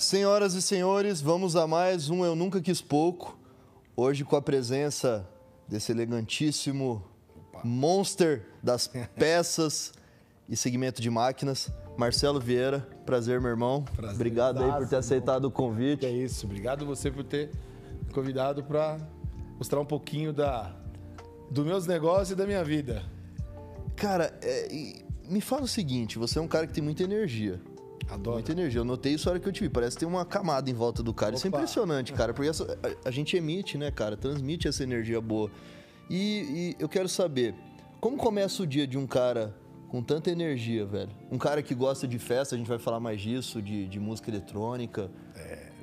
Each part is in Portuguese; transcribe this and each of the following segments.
Senhoras e senhores, vamos a mais um Eu Nunca Quis Pouco. Hoje com a presença desse elegantíssimo monster das peças e segmento de máquinas, Marcelo Vieira. Prazer, meu irmão. Prazer. Obrigado aí por ter aceitado o convite. é isso. Obrigado você por ter me convidado para mostrar um pouquinho da dos meus negócios e da minha vida. Cara, é, me fala o seguinte, você é um cara que tem muita energia. Adoro. Muita energia. Eu notei isso na hora que eu te vi. Parece que tem uma camada em volta do cara. Isso é Opa. impressionante, cara. Porque essa- a, a gente emite, né, cara? Transmite essa energia boa. E, e eu quero saber, como começa o dia de um cara com tanta energia, velho? Um cara que gosta de festa, a gente vai falar mais disso, de, de música eletrônica.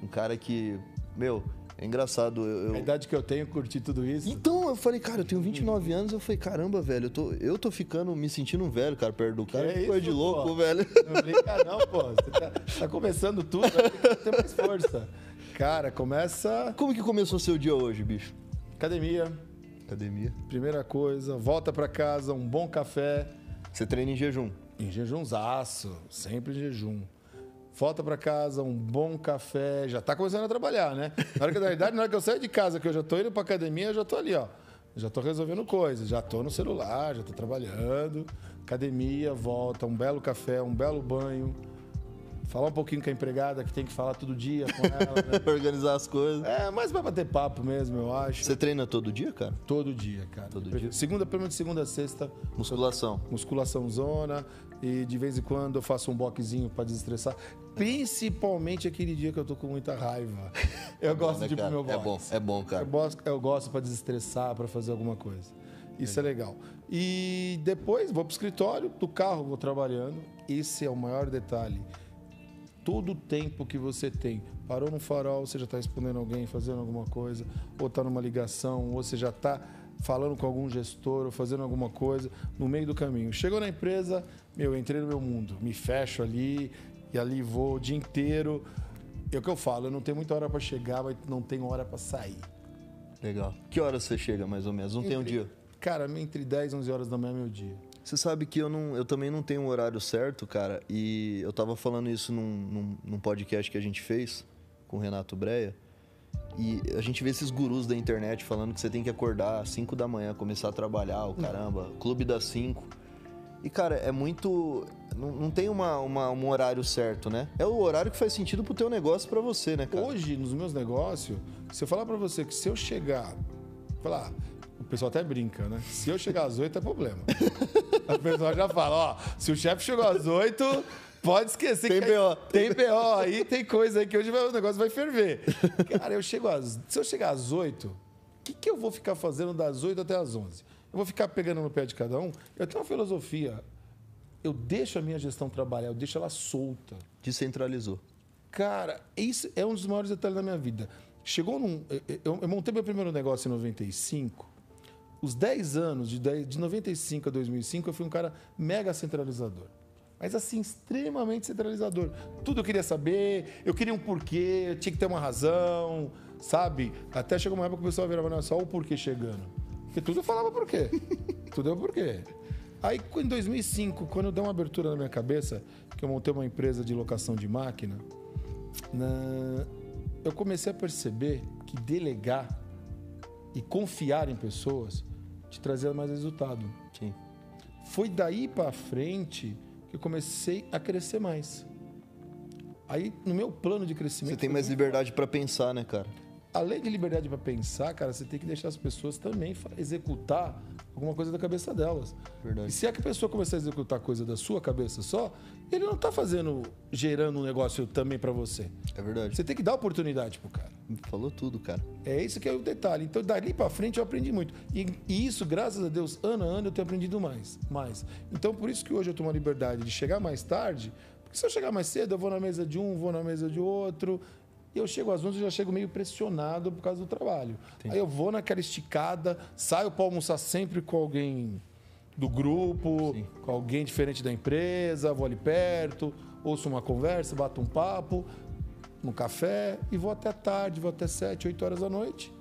Um cara que, meu, é engraçado. Eu, A idade que eu tenho, curti tudo isso. Então, eu falei, cara, eu tenho 29 anos. Eu falei, caramba, velho, eu tô, eu tô ficando, me sentindo um velho, cara, perto do cara. Que Que coisa de louco, pô? velho. Não brinca não, pô. Você tá, tá começando tudo, que ter mais força. Cara, começa Como que começou seu dia hoje, bicho? academia, Academia. primeira coisa, volta para casa, um bom café, Você treina em jejum. em jejumzaço, sempre em jejum. Volta para casa, um bom café, já tá começando a trabalhar, né? Na hora que, na verdade, na hora que eu saio de casa, que eu já tô indo pra academia, eu já tô ali, ó. Já tô resolvendo coisas, já tô no celular, já tô trabalhando. Academia, volta, um belo café, um belo banho. Falar um pouquinho com a empregada, que tem que falar todo dia com ela, né? Organizar as coisas. É, mas vai bater papo mesmo, eu acho. Você treina todo dia, cara? Todo dia, cara. Todo Prefiro- Segunda, pelo menos de segunda a sexta, Musculação. musculação zona e de vez em quando eu faço um boxezinho pra desestressar. Principalmente aquele dia que eu tô com muita raiva. Eu gosto né, de ir pro meu box. É bom, é bom, cara. Eu gosto, eu gosto para desestressar, para fazer alguma coisa. Isso é legal. E depois vou pro escritório, do carro vou trabalhando. Esse é o maior detalhe. Todo o tempo que você tem, parou no farol, você já está respondendo alguém, fazendo alguma coisa, ou está numa ligação, ou você já está falando com algum gestor, ou fazendo alguma coisa no meio do caminho. Chegou na empresa, meu, entrei no meu mundo, me fecho ali e ali vou o dia inteiro. É o que eu falo, eu não tenho muita hora para chegar, mas não tenho hora para sair. Legal. Que horas você chega, mais ou menos? Não tem um Entre- dia? Cara, entre 10 e 11 horas da manhã é meu dia. Você sabe que eu, não, eu também não tenho um horário certo, cara. E eu tava falando isso num, num, num podcast que a gente fez com o Renato Breia. E a gente vê esses gurus da internet falando que você tem que acordar às 5 da manhã, começar a trabalhar, o caramba, clube das 5. E, cara, é muito. Não, não tem uma, uma- um horário certo, né? É o horário que faz sentido pro teu negócio pra você, né, cara? Hoje, nos meus negócios, se eu falar pra você que se eu chegar, falar, o pessoal até brinca, né? Se eu chegar às 8 é problema. o pessoal já fala, ó, se o chefe chegou às 8, pode esquecer Tem que BO. tem BO aí, tem coisa aí que hoje vai- o negócio vai ferver. Cara, eu chego às, se eu chegar às 8, o que, que eu vou ficar fazendo das 8 até às 11? Eu vou ficar pegando no pé de cada um? Eu tenho uma filosofia. Eu deixo a minha gestão trabalhar, eu deixo ela solta. Descentralizou. Cara, isso é um dos maiores detalhes da minha vida. Chegou num. eu- Eu, eu montei meu primeiro negócio em 95. Os 10 anos, de, 10 de 95 a 2005, eu fui um cara mega centralizador. Mas assim, extremamente centralizador. Tudo eu queria saber, eu queria um porquê, tinha que ter uma razão, sabe? Até chegou uma época que o pessoal virava, não, só o porquê chegando. Porque tudo eu falava porquê. tudo é o porquê. Aí, em 2005, quando deu uma abertura na minha cabeça, que eu montei uma empresa de locação de máquina, na- eu comecei a perceber que delegar e confiar em pessoas te trazia mais resultado. Sim. Foi daí para frente que eu comecei a crescer mais. Aí, no meu plano de crescimento. Você tem mais liberdade pra pensar, né, cara? Além de liberdade para pensar, cara, você tem que deixar as pessoas também executar alguma coisa da cabeça delas. Verdade. E se é que a pessoa começar a executar coisa da sua cabeça só, ele não tá fazendo, gerando um negócio também para você. É verdade. Você tem que dar oportunidade pro cara. Falou tudo, cara. É isso que é o detalhe. Então, dali para frente eu aprendi muito. E, e isso, graças a Deus, ano a ano eu tenho aprendido mais, mais. Então, por isso que hoje eu tomo a liberdade de chegar mais tarde, porque se eu chegar mais cedo, eu vou na mesa de um, vou na mesa de outro. E eu chego às 11 e já chego meio pressionado por causa do trabalho. Aí eu vou naquela esticada, saio para almoçar sempre com alguém do grupo, com alguém diferente da empresa, vou ali perto, ouço uma conversa, bato um papo, no café e vou até tarde, vou até 7, 8 horas da noite.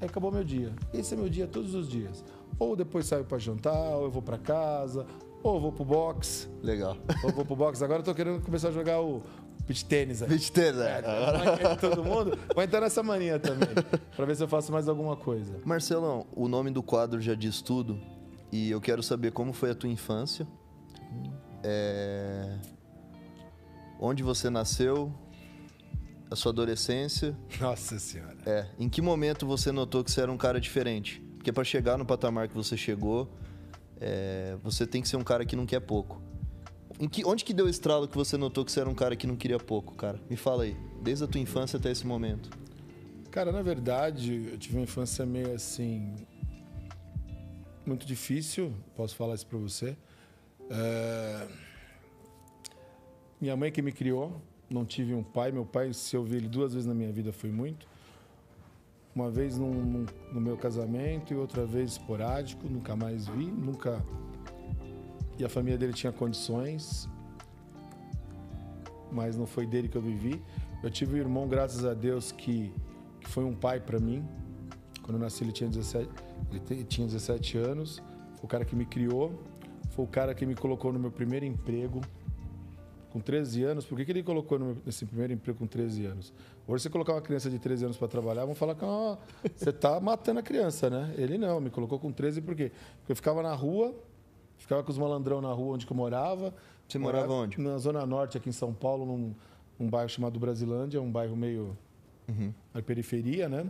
Aí acabou meu dia. Esse é meu dia todos os dias. Ou depois saio para jantar, ou eu vou para casa, ou eu vou pro box. Legal. Ou eu vou pro box. Agora eu tô querendo começar a jogar o beach tênis aí. Beach tênis, é. é todo mundo. Vou entrar nessa mania também, para ver se eu faço mais alguma coisa. Marcelão, o nome do quadro já diz tudo. E eu quero saber como foi a tua infância. É... Onde você nasceu, a sua adolescência. Nossa Senhora. É. Em que momento você notou que você era um cara diferente? Porque para chegar no patamar que você chegou, é... você tem que ser um cara que não quer pouco. Que... Onde que deu o estralo que você notou que você era um cara que não queria pouco, cara? Me fala aí. Desde a tua infância até esse momento. Cara, na verdade, eu tive uma infância meio assim. Muito difícil, posso falar isso pra você. É... Minha mãe que me criou, não tive um pai. Meu pai, se eu vi ele duas vezes na minha vida, foi muito. Uma vez num, no meu casamento e outra vez esporádico, nunca mais vi, nunca. E a família dele tinha condições, mas não foi dele que eu vivi. Eu tive um irmão, graças a Deus, que, que foi um pai para mim. Quando eu nasci, ele tinha 17, ele tinha 17 anos. Foi o cara que me criou, foi o cara que me colocou no meu primeiro emprego com 13 anos, por que, que ele colocou nesse primeiro emprego com 13 anos? Hoje, você colocar uma criança de 13 anos para trabalhar, vão falar que oh, você está matando a criança, né? Ele não, me colocou com 13 por quê? Porque eu ficava na rua, ficava com os malandrão na rua onde eu morava. Você morava, morava onde? Na Zona Norte, aqui em São Paulo, num, num bairro chamado Brasilândia, um bairro meio uhum. na periferia, né?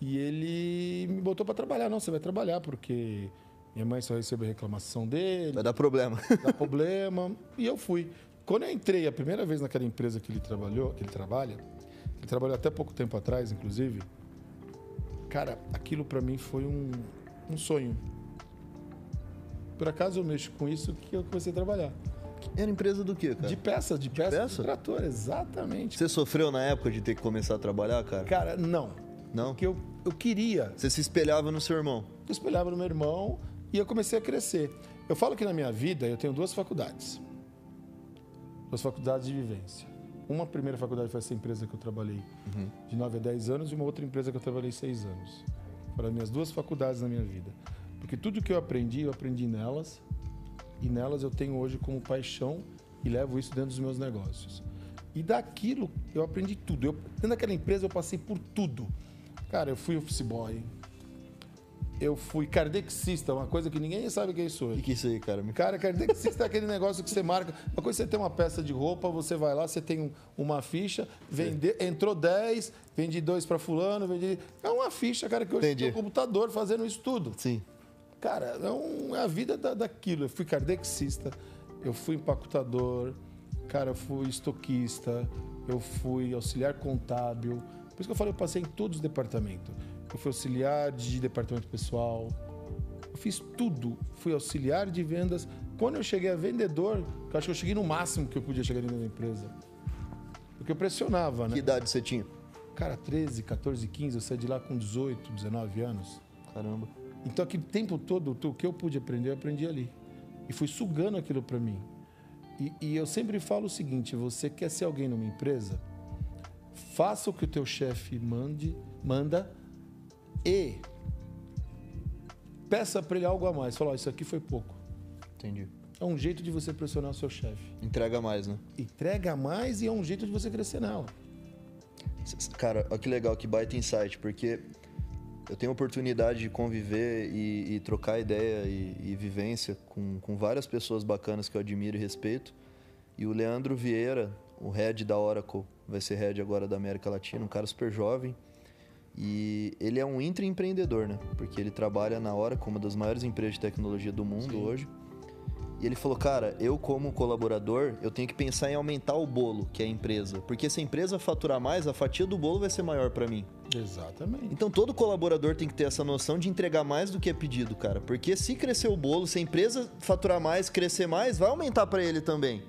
E ele me botou para trabalhar. Não, você vai trabalhar, porque minha mãe só recebeu reclamação dele. Vai dar problema. Dá problema. E eu fui. Quando eu entrei a primeira vez naquela empresa que ele trabalhou, que ele trabalha, ele trabalhou até pouco tempo atrás, inclusive, cara, aquilo para mim foi um, um sonho. Por acaso eu mexo com isso que eu comecei a trabalhar. Era empresa do quê, cara? De peça, de, de peça, peça? de trator, exatamente. Você sofreu na época de ter que começar a trabalhar, cara? Cara, não. Não? Porque eu, eu queria. Você se espelhava no seu irmão? Eu espelhava no meu irmão e eu comecei a crescer. Eu falo que na minha vida eu tenho duas faculdades duas faculdades de vivência. Uma primeira faculdade foi essa empresa que eu trabalhei uhum. de 9 a 10 anos e uma outra empresa que eu trabalhei 6 anos. Foram as minhas duas faculdades na minha vida. Porque tudo que eu aprendi, eu aprendi nelas e nelas eu tenho hoje como paixão e levo isso dentro dos meus negócios. E daquilo eu aprendi tudo. Eu, dentro daquela empresa eu passei por tudo. Cara, eu fui office boy, eu fui kardexista, uma coisa que ninguém sabe o que é isso hoje. O que é isso aí, cara? Cara, kardexista é aquele negócio que você marca. Uma coisa você tem uma peça de roupa, você vai lá, você tem um, uma ficha, vende, entrou 10, vende dois para fulano, vende. É uma ficha, cara, que hoje Entendi. tem um computador fazendo isso tudo. Sim. Cara, é, um, é a vida da, daquilo. Eu fui kardexista, eu fui empacotador, cara, eu fui estoquista, eu fui auxiliar contábil. Por isso que eu falei, eu passei em todos os departamentos eu fui auxiliar de departamento pessoal, eu fiz tudo. Fui auxiliar de vendas. Quando eu cheguei a vendedor, eu acho que eu cheguei no máximo que eu podia chegar dentro da empresa. Porque eu pressionava, né? Que idade você tinha? Cara, 13, 14, 15, eu saí de lá com 18, 19 anos. Caramba. Então, aquele tempo todo, o que eu pude aprender, eu aprendi ali. E fui sugando aquilo para mim. E, e, eu sempre falo o seguinte: você quer ser alguém numa empresa? Faça o que o teu chefe mande, manda, e peça para ele algo a mais. Falar, isso aqui foi pouco. Entendi. É um jeito de você pressionar o seu chefe. Entrega mais, né? Entrega mais e é um jeito de você crescer nela. Cara, olha que legal, que baita insight, porque eu tenho oportunidade de conviver e, e trocar ideia e, e, vivência com, com várias pessoas bacanas que eu admiro e respeito. E o Leandro Vieira, o head da Oracle, vai ser head agora da América Latina, um cara super jovem e ele é um intraempreendedor, né? Porque ele trabalha na hora com uma das maiores empresas de tecnologia do mundo Sim. hoje. E ele falou, cara, eu como colaborador, eu tenho que pensar em aumentar o bolo, que é a empresa. Porque se a empresa faturar mais, a fatia do bolo vai ser maior para mim. Exatamente. Então todo colaborador tem que ter essa noção de entregar mais do que é pedido, cara. Porque se crescer o bolo, se a empresa faturar mais, crescer mais, vai aumentar para ele também.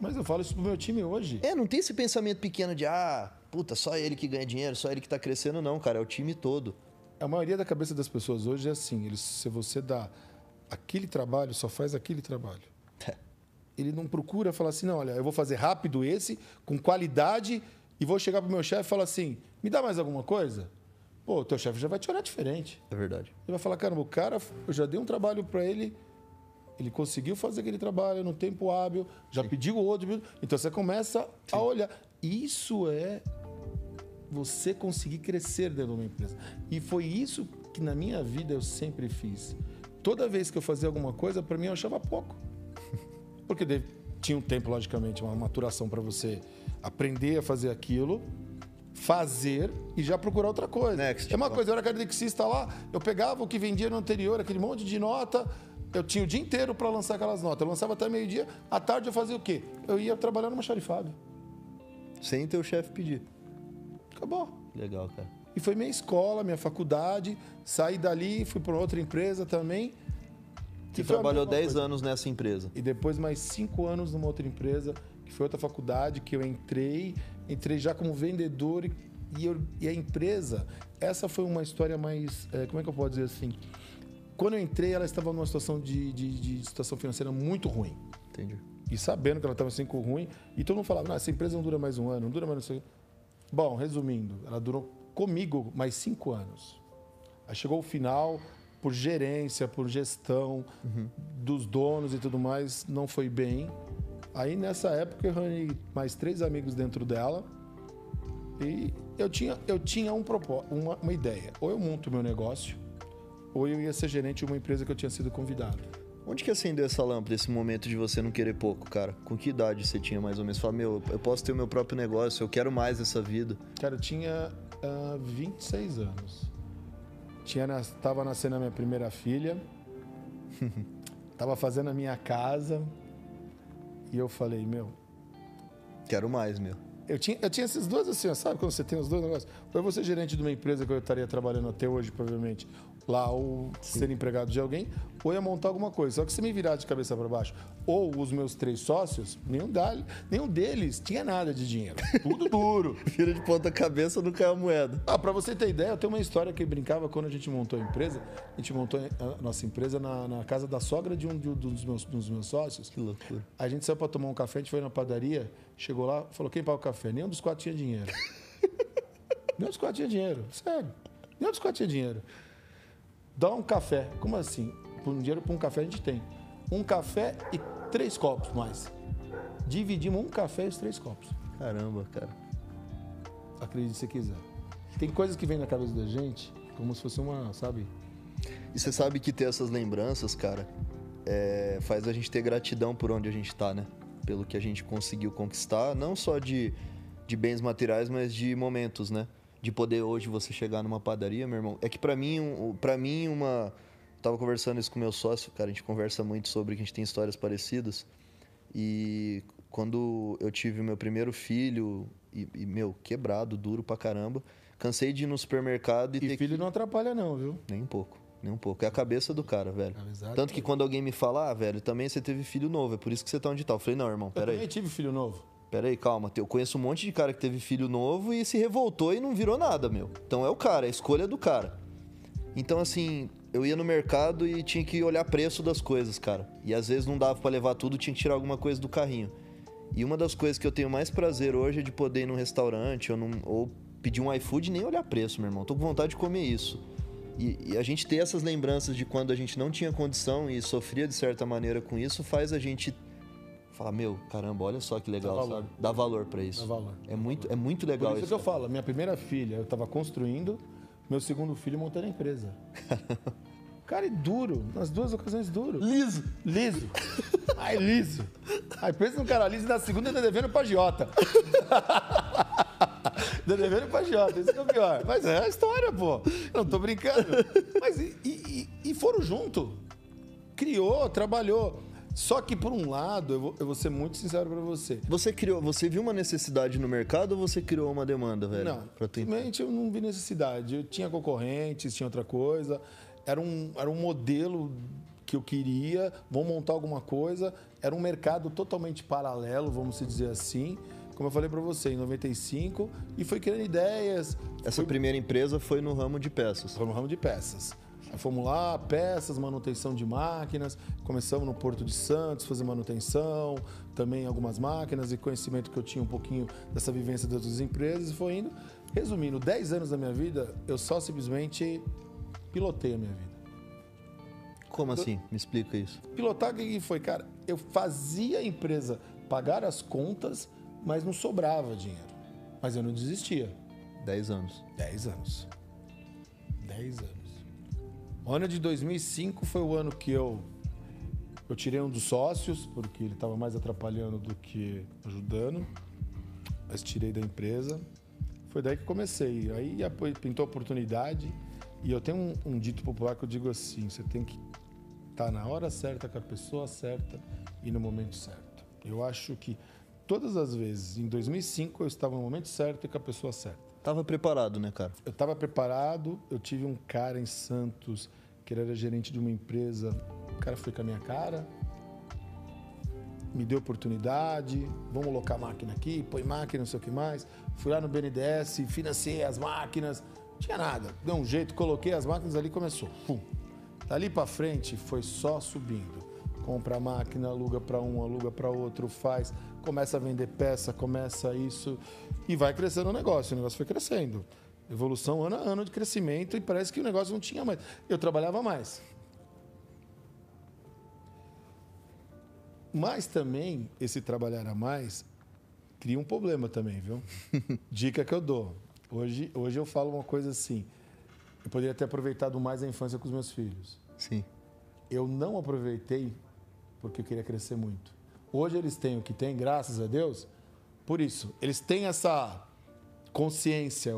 Mas eu falo isso pro meu time hoje. É, não tem esse pensamento pequeno de, ah, puta, só ele que ganha dinheiro, só ele que tá crescendo, não, cara, é o time todo. A maioria da cabeça das pessoas hoje é assim: eles, se você dá aquele trabalho, só faz aquele trabalho. É. Ele não procura falar assim, não, olha, eu vou fazer rápido esse, com qualidade, e vou chegar pro meu chefe e falar assim: me dá mais alguma coisa? Pô, o teu chefe já vai te olhar diferente. É verdade. Ele vai falar, cara, o cara, eu já dei um trabalho para ele Ele conseguiu fazer aquele trabalho no tempo hábil, já pediu outro. Então você começa Sim. a olhar. Isso é você conseguir crescer dentro de uma empresa. E foi isso que na minha vida eu sempre fiz. Toda vez que eu fazia alguma coisa, para mim eu achava pouco. Porque tinha um tempo, logicamente, uma maturação para você aprender a fazer aquilo, fazer e já procurar outra coisa. Next. É uma coisa, eu era cadexista lá, eu pegava o que vendia no anterior, aquele monte de nota, eu tinha o dia inteiro para lançar aquelas notas. Eu lançava até meio-dia, à tarde eu fazia o quê? Eu ia trabalhar numa xarifada. Sem ter o chefe pedir. Acabou. Legal, cara. E foi minha escola, minha faculdade. Saí dali, fui para outra empresa também. Você trabalhou 10 anos nessa empresa. E depois mais 5 anos numa outra empresa, que foi outra faculdade, que eu entrei. Entrei já como vendedor e, e, eu, e a empresa... Essa foi uma história mais... É, como é que eu posso dizer assim? Quando eu entrei, ela estava numa situação de, de, de situação financeira muito ruim. Entendi. E sabendo que ela estava assim com ruim. E todo mundo falava, essa empresa não dura mais um ano, não dura mais... Não Bom, resumindo, ela durou comigo mais cinco anos. Aí chegou o final, por gerência, por gestão uhum. dos donos e tudo mais, não foi bem. Aí nessa época eu reuni mais três amigos dentro dela e eu tinha, eu tinha um uma, uma ideia. Ou eu monto meu negócio, ou eu ia ser gerente de uma empresa que eu tinha sido convidado. Onde que acendeu essa lâmpada, esse momento de você não querer pouco, cara? Com que idade você tinha mais ou menos? Fala, meu, eu posso ter o meu próprio negócio, eu quero mais essa vida. Cara, eu tinha uh, ah, 26 anos. Tinha, tava nascendo a minha primeira filha. tava fazendo a minha casa. E eu falei, meu. Quero mais, meu. Eu tinha, eu tinha esses dois assim, sabe quando você tem os dois negócios? Ou eu vou ser gerente de uma empresa que eu estaria trabalhando até hoje, provavelmente lá ou ser empregado de alguém, ou ia montar alguma coisa. Só que se me virar de cabeça para baixo, ou os meus três sócios, nenhum, dali, nenhum deles tinha nada de dinheiro. Tudo duro. Vira de ponta cabeça, não cai a moeda. Ah, para você ter ideia, eu tenho uma história que brincava quando a gente montou a empresa. A gente montou a nossa empresa na, na casa da sogra de um, de um dos, meus, dos meus sócios. Que loucura. A gente saiu para tomar um café, a gente foi na padaria, chegou lá, falou: quem paga o café? Nenhum dos quatro tinha dinheiro. Nenhum dos quatro tinha dinheiro. Sério. Nenhum dos quatro tinha dinheiro. Dá um café. Como assim? Por um dinheiro para um café a gente tem. Um café e três copos mais. Dividimos um café e os três copos. Caramba, cara. Acredite se quiser. Tem coisas que vêm na cabeça da gente como se fosse uma, sabe? E você sabe que ter essas lembranças, cara, é, faz a gente ter gratidão por onde a gente tá, né? Pelo que a gente conseguiu conquistar, não só de, de bens materiais, mas de momentos, né? de poder hoje você chegar numa padaria, meu irmão. É que para mim, um, para mim uma tava conversando isso com meu sócio, cara, a gente conversa muito sobre que a gente tem histórias parecidas. E quando eu tive meu primeiro filho e, e meu, quebrado, duro pra caramba, cansei de ir no supermercado e, e filho que... não atrapalha não, viu? Nem um pouco. Nem um pouco. É a cabeça do cara, velho. É Tanto que quando alguém me fala, ah, velho, também você teve filho novo, é por isso que você tá onde tá. Eu falei, não, irmão, peraí. Eu também tive filho novo. Pera aí, calma. Eu conheço um monte de cara que teve filho novo e se revoltou e não virou nada, meu. Então é o cara, é a escolha do cara. Então, assim, eu ia no mercado e tinha que olhar preço das coisas, cara. E às vezes não dava para levar tudo, tinha que tirar alguma coisa do carrinho. E uma das coisas que eu tenho mais prazer hoje é de poder ir num restaurante ou, num, ou pedir um iFood e nem olhar preço, meu irmão. Tô com vontade de comer isso. E, e, a gente ter essas lembranças de quando a gente não tinha condição e sofria de certa maneira com isso faz a gente falar, meu, caramba, olha só que legal, Dá valor. sabe? Dá valor para isso. Dá valor. É muito, é muito legal Por isso. isso que eu falo, minha primeira filha, eu estava construindo, meu segundo filho montando a empresa. Cara, e duro. Nas duas ocasiões, duro. Liso. Liso. Ai, liso. Aí pensa no cara liso e na segunda tá devendo pra Giota. tá devendo pra Giota. Isso que é o pior. Mas é a história, pô. não tô brincando. Mas e, e, e foram junto. Criou, trabalhou. Só que, por um lado, eu vou, eu vou ser muito sincero para você. Você criou, você viu uma necessidade no mercado ou você criou uma demanda, velho? Não, simplesmente eu não vi necessidade. Eu tinha concorrentes, tinha outra coisa. Era um, era um modelo que eu queria, vou montar alguma coisa. Era um mercado totalmente paralelo, vamos dizer assim. Como eu falei para você, em 95, e foi criando ideias. Essa foi... primeira empresa foi no ramo de peças. Foi no ramo de peças. Fomos lá, peças, manutenção de máquinas. Começamos no Porto de Santos, fazer manutenção, também algumas máquinas e conhecimento que eu tinha um pouquinho dessa vivência das outras empresas. E foi indo. Resumindo, 10 anos da minha vida, eu só simplesmente pilotei a minha vida. Como assim? Me explica isso. Pilotar, o que que foi? Cara, eu fazia a empresa pagar as contas, mas não sobrava dinheiro. Mas eu não desistia. 10 anos. 10 anos. 10 anos. O ano de 2005 foi o ano que eu eu tirei um dos sócios, porque ele estava mais atrapalhando do que ajudando. Mas tirei da empresa. Foi daí que comecei. Aí pintou a oportunidade. E eu tenho um, um dito popular que eu digo assim: você tem que estar na hora certa, com a pessoa certa e no momento certo. Eu acho que todas as vezes, em 2005, eu estava no momento certo e com a pessoa certa. Tava preparado, né, cara? Eu estava preparado, eu tive um cara em Santos que ele era gerente de uma empresa, o cara foi com a minha cara, me deu oportunidade, vamos colocar a máquina aqui, põe máquina, não sei o que mais. Fui lá no BNDES, financei as máquinas, não tinha nada. Deu um jeito, coloquei as máquinas ali e começou. Pum. Dali para frente foi só subindo. Compra a máquina, aluga para um, aluga para outro, faz, começa a vender peça, começa isso e vai crescendo o negócio. O negócio foi crescendo. Evolução ano a ano de crescimento e parece que o negócio não tinha mais. Eu trabalhava mais. Mas também, esse trabalhar a mais cria um problema também, viu? Dica que eu dou. Hoje, hoje eu falo uma coisa assim. Eu poderia ter aproveitado mais a infância com os meus filhos. Sim. Eu não aproveitei porque eu queria crescer muito. Hoje eles têm o que têm, graças a Deus, por isso. Eles têm essa consciência.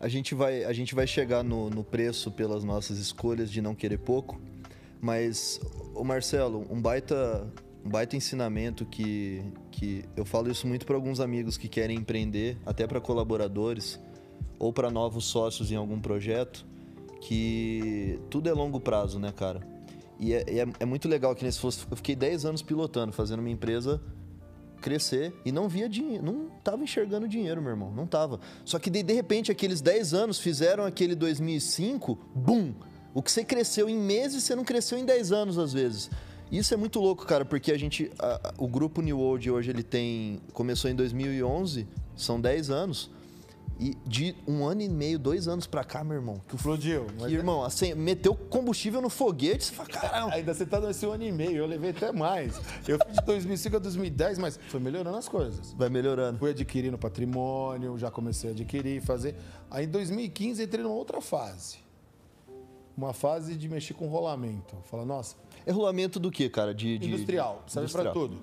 A gente vai, a gente vai chegar no, no preço pelas nossas escolhas de não querer pouco, mas, o Marcelo, um baita, um baita ensinamento que, que eu falo isso muito para alguns amigos que querem empreender, até para colaboradores ou para novos sócios em algum projeto, que tudo é longo prazo, né, cara? E é, é, é muito legal que nesse fosse, eu fiquei 10 anos pilotando, fazendo uma empresa crescer e não via dinheiro, não tava enxergando dinheiro, meu irmão, não tava. Só que de, de repente aqueles 10 anos fizeram aquele 2005, bum! O que você cresceu em meses, você não cresceu em 10 anos às vezes. Isso é muito louco, cara, porque a gente a- o grupo New World hoje ele tem começou em 2011, são 10 anos. E de um ano e meio, dois anos pra cá, meu irmão, que o Explodiu. que, irmão, assim, meteu combustível no foguete, você fala, caramba, Ainda você tá nesse um ano e meio, eu levei até mais. Eu fiz de 2005 a 2010, mas foi melhorando as coisas. vai melhorando. Fui adquirindo patrimônio, já comecei a adquirir, fazer. Aí em 2015 entrei numa outra fase. Uma fase de mexer com rolamento. Fala, nossa, É rolamento do que, cara? De, de- industrial, serve para industrial. tudo.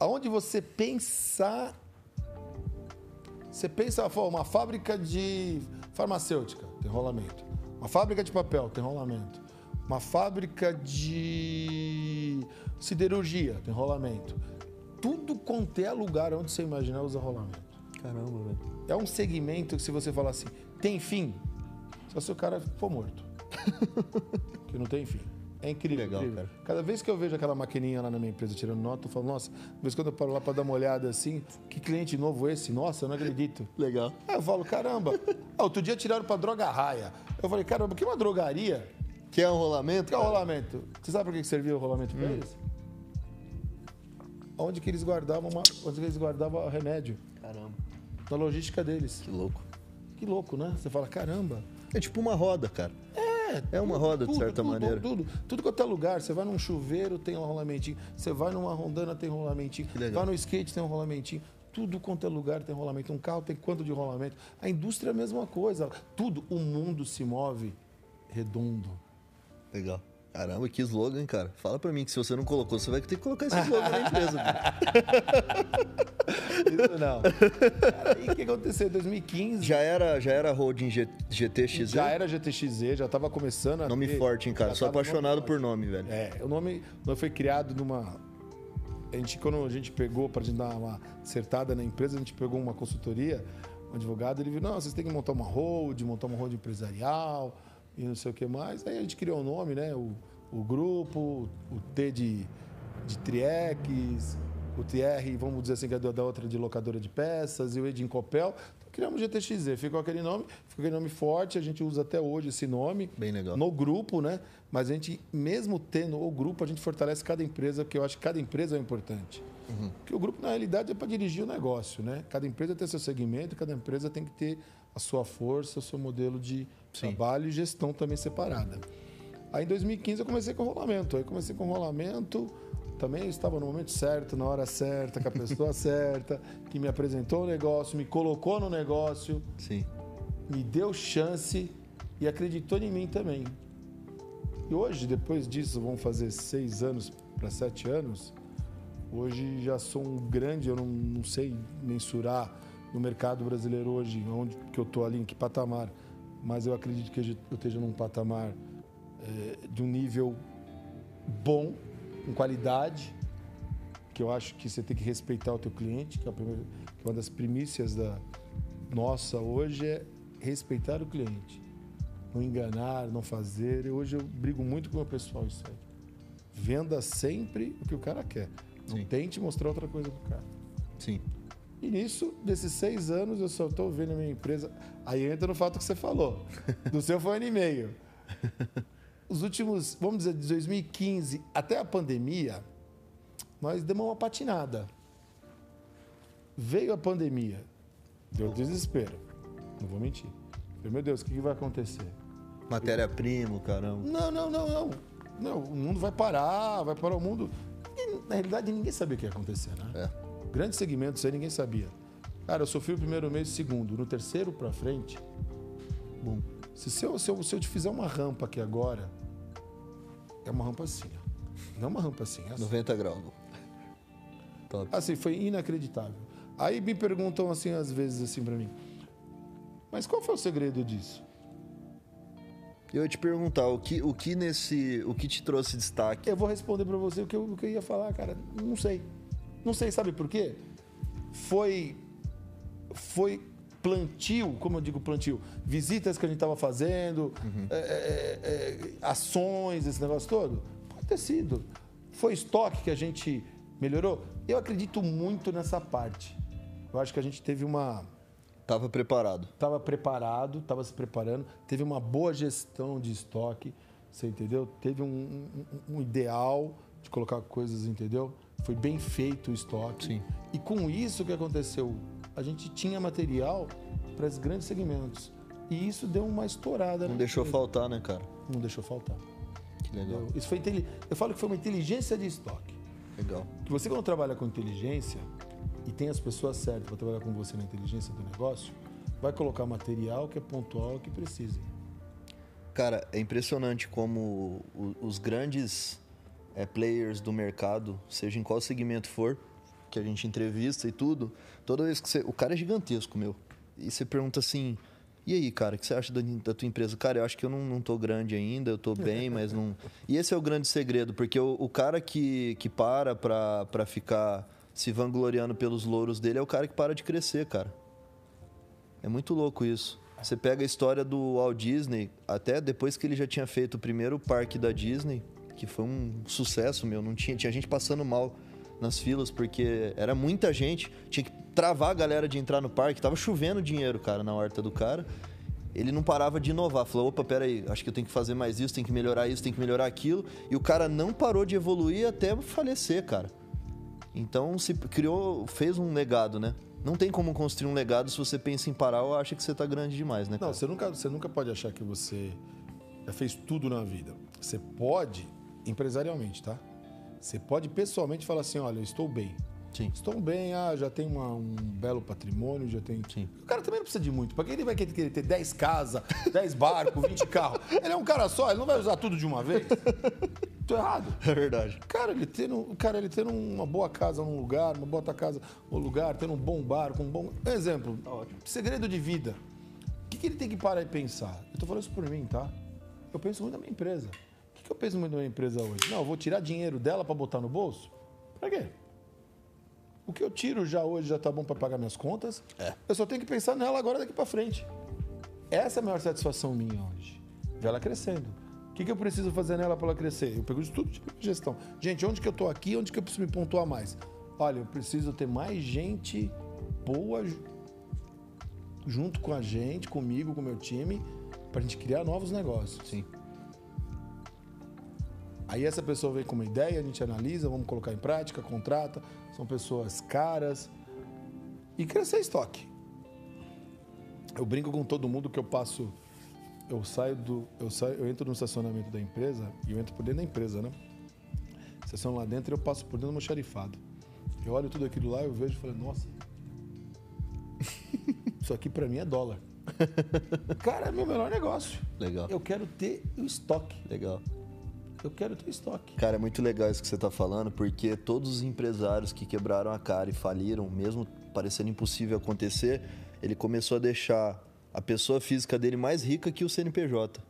Aonde você pensar. Você pensa, uma fábrica de farmacêutica, tem rolamento. Uma fábrica de papel, tem rolamento. Uma fábrica de siderurgia, tem rolamento. Tudo quanto é lugar onde você imaginar usa rolamento. Caramba, velho. É um segmento que se você falar assim, tem fim, só se o cara for morto. que não tem fim. É incrível. Legal, incrível. cara. Cada vez que eu vejo aquela maquininha lá na minha empresa tirando nota, eu falo, nossa, de vez quando eu paro lá para dar uma olhada assim, que cliente novo esse? Nossa, eu não acredito. Legal. Aí eu falo, caramba. Ah, outro dia tiraram para droga raia. Eu falei, caramba, que é uma drogaria? Quer um rolamento? Que é cara? rolamento? Você sabe para que servia o rolamento Hum. para eles? Onde que eles guardavam uma, onde que eles guardavam remédio? Caramba. Na logística deles. Que louco. Que louco, né? Você fala, caramba. É tipo uma roda, cara. É uma roda, de certa tudo, maneira. Tudo, tudo quanto é lugar. Você vai num chuveiro, tem um rolamentinho. Você vai numa rondana, tem um rolamentinho. Vai no skate, tem um rolamentinho. Tudo quanto é lugar tem rolamento. Um carro tem quanto de rolamento. A indústria é a mesma coisa. Tudo, o mundo se move redondo. Legal. Caramba, que slogan, cara. Fala pra mim que se você não colocou, você vai ter que colocar esse slogan na empresa. Isso não. Cara, e o que aconteceu? Em 2015 Já era, já era holding G- GTX? já era GTXZ, já estava começando a Nome ter- forte, hein, cara. Sou tava apaixonado nome por nome, velho. É, o nome, o nome foi criado numa. A gente, quando a gente pegou, para a gente dar uma acertada na empresa, a gente pegou uma consultoria, um advogado, ele viu, não, vocês têm que montar uma hold, montar uma hold empresarial e não sei o que mais. Aí a gente criou o nome, né? O, o grupo, o T de, de Triex, o TR, vamos dizer assim, que é da outra de locadora de peças, e o E de Incopel. Então, criamos o GTXZ, ficou aquele nome, ficou aquele nome forte, a gente usa até hoje esse nome Bem legal. no grupo, né? Mas a gente, mesmo tendo o grupo, a gente fortalece cada empresa, porque eu acho que cada empresa é importante. Uhum. Porque o grupo, na realidade, é para dirigir o negócio, né? Cada empresa tem seu segmento, cada empresa tem que ter a sua força, o seu modelo de Sim. trabalho e gestão também separada. Aí em 2015 eu comecei com rolamento. Aí comecei com rolamento. Também estava no momento certo, na hora certa, com a pessoa certa, que me apresentou o negócio, me colocou no negócio. Sim. Me deu chance e acreditou em mim também. E hoje, depois disso, vão fazer seis anos para sete anos. Hoje já sou um grande, eu não, não sei mensurar no mercado brasileiro hoje, onde que eu estou ali, em que patamar. Mas eu acredito que eu esteja num patamar é, de um nível bom, com qualidade, que eu acho que você tem que respeitar o teu cliente, que é, primeira, que é uma das primícias da nossa hoje é respeitar o cliente. Não enganar, não fazer. Eu, hoje eu brigo muito com o meu pessoal isso aí. Venda sempre o que o cara quer. Não Sim. tente mostrar outra coisa pro cara. Sim. E nisso, desses seis anos, eu só estou vendo a minha empresa. Aí entra no fato que você falou. Do seu foi um ano e meio. Os últimos, vamos dizer, de 2015 até a pandemia, nós demos uma patinada. Veio a pandemia, deu desespero. Não vou mentir. Falei, meu Deus, o que, vai acontecer? Matéria-prima, caramba. Não, não, não, não. Não, o mundo vai parar, vai parar o mundo. Na realidade, ninguém sabia o que ia acontecer, né? É grandes segmentos aí ninguém sabia. Cara, eu sofri o primeiro mês, o segundo. No terceiro para frente, bom. Se, se, eu, se, eu, se eu te fizer uma rampa aqui agora, é uma rampa assim, ó. Não é uma rampa assim. É assim. 90 graus. Top. Assim, foi inacreditável. Aí me perguntam assim, às vezes, assim para mim, mas qual foi o segredo disso? Eu ia te perguntar, o que, o que nesse. O que te trouxe destaque? Eu vou responder para você o que, eu, o que eu ia falar, cara. Não sei. Não sei, sabe por quê? Foi, foi plantio, como eu digo plantio, visitas que a gente estava fazendo, uhum. é, é, é, ações, esse negócio todo. Pode ter sido. Foi estoque que a gente melhorou. Eu acredito muito nessa parte. Eu acho que a gente teve uma. Estava preparado. Estava preparado, estava se preparando, teve uma boa gestão de estoque, você entendeu? Teve um, um, um ideal de colocar coisas, entendeu? Foi bem feito o estoque. Sim. E com isso o que aconteceu? A gente tinha material para os grandes segmentos. E isso deu uma estourada. Não deixou faltar, né, cara? Não deixou faltar. Que legal. Isso foi Eu falo que foi uma inteligência de estoque. Legal. Que você quando trabalha com inteligência e tem as pessoas certas para trabalhar com você na inteligência do negócio, vai colocar material que é pontual que precisa. Cara, é impressionante como os grandes é, players do mercado, seja em qual segmento for, que a gente entrevista e tudo, toda vez que você. O cara é gigantesco, meu. E você pergunta assim. E aí, cara, o que você acha da, da, tua empresa? Cara, eu acho que eu não, não tô grande ainda, eu tô bem, mas não. E esse é o grande segredo, porque o, o cara que, que para pra, pra ficar se vangloriando pelos louros dele é o cara que para de crescer, cara. É muito louco isso. Você pega a história do Walt Disney, até depois que ele já tinha feito o primeiro parque da Disney, que foi um sucesso, meu. Não tinha, tinha gente passando mal nas filas, porque era muita gente. Tinha que travar a galera de entrar no parque. Tava chovendo dinheiro, cara, na horta do cara. Ele não parava de inovar. Falou, opa, peraí, acho que eu tenho que fazer mais isso, tem que melhorar isso, tem que melhorar aquilo. E o cara não parou de evoluir até falecer, cara. Então se criou, fez um legado, né? Não tem como construir um legado se você pensa em parar ou acha que você tá grande demais, né? Cara? Não, você nunca, você nunca pode achar que você já fez tudo na vida. Você pode empresarialmente, tá? Você pode pessoalmente falar assim, olha, eu estou bem. Sim. Estou bem, ah, já tenho uma, um belo patrimônio, já tenho. Sim. O cara também não precisa de muito. Para que ele vai querer ter 10 casas, 10 barcos, 20 carros? Ele é um cara só, ele não vai usar tudo de uma vez. Tô errado. É verdade. Cara, ele tendo, cara, ele tendo uma boa casa num lugar, uma boa casa num lugar, tendo um bom barco, um bom. Exemplo, tá segredo de vida. O que, que ele tem que parar e pensar? Eu tô falando isso por mim, tá? Eu penso muito na minha empresa que eu penso muito na empresa hoje? Não, eu vou tirar dinheiro dela para botar no bolso? Para quê? O que eu tiro já hoje já tá bom para pagar minhas contas. É. Eu só tenho que pensar nela agora daqui para frente. Essa é a maior satisfação minha hoje. Ver ela crescendo. O que, que eu preciso fazer nela para ela crescer? Eu pego de tudo tipo de gestão. Gente, onde que eu tô aqui? Onde que eu preciso me pontuar mais? Olha, eu preciso ter mais gente boa junto com a gente, comigo, com o meu time, para a gente criar novos negócios. Sim. Aí essa pessoa vem com uma ideia, a gente analisa, vamos colocar em prática, contrata, são pessoas caras. E crescer estoque. Eu brinco com todo mundo que eu passo. eu saio do. Eu, saio, eu entro no estacionamento da empresa e eu entro por dentro da empresa, né? Estaciono lá dentro e eu passo por dentro do meu xarifado. Eu olho tudo aquilo lá, eu vejo e falo, nossa. Isso aqui pra mim é dólar. Cara, é meu melhor negócio. Legal. Eu quero ter o estoque. Legal. Eu quero ter estoque. Cara, é muito legal isso que você tá falando, porque todos os empresários que quebraram a cara e faliram, mesmo parecendo impossível acontecer, ele começou a deixar a pessoa física dele mais rica que o CNPJ.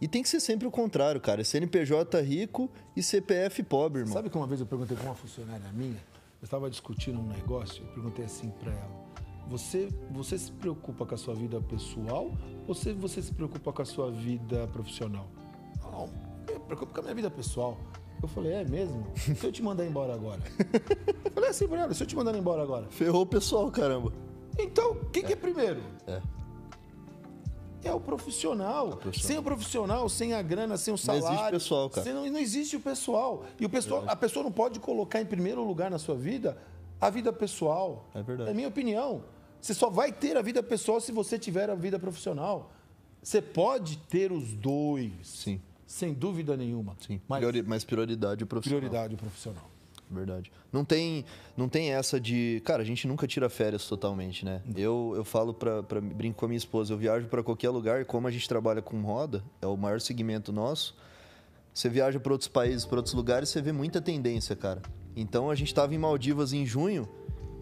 E tem que ser sempre o contrário, cara. CNPJ rico e CPF pobre, irmão. Sabe que uma vez eu perguntei com uma funcionária minha, eu estava discutindo um negócio, eu perguntei assim para ela: você, você se preocupa com a sua vida pessoal ou você, você se preocupa com a sua vida profissional? Não, preocupo com a minha vida pessoal. Eu falei, é mesmo? Se eu te mandar embora agora? eu falei assim pra ela, se eu te mandar embora agora? Ferrou o pessoal, caramba. Então, o que, que é primeiro? É. É o profissional. profissional. Sem o profissional, sem a grana, sem o Não salário. existe pessoal, cara. sem- não, não existe o pessoal. E o pessoal, a pessoa não pode colocar em primeiro lugar na sua vida a vida pessoal. É verdade. É minha opinião. Você só vai ter a vida pessoal se você tiver a vida profissional. Você pode ter os dois. Sim, Sem dúvida nenhuma. sim. Mas Priori- Mas prioridade o profissional. prioridade o profissional. Verdade. Não tem, não tem essa de. Cara, a gente nunca tira férias totalmente, né? Eu, eu falo pra, pra. Brinco com a minha esposa, eu viajo pra qualquer lugar, e como a gente trabalha com roda, é o maior segmento nosso. Você viaja pra outros países, pra outros lugares, você vê muita tendência, cara. Então a gente tava em Maldivas em junho.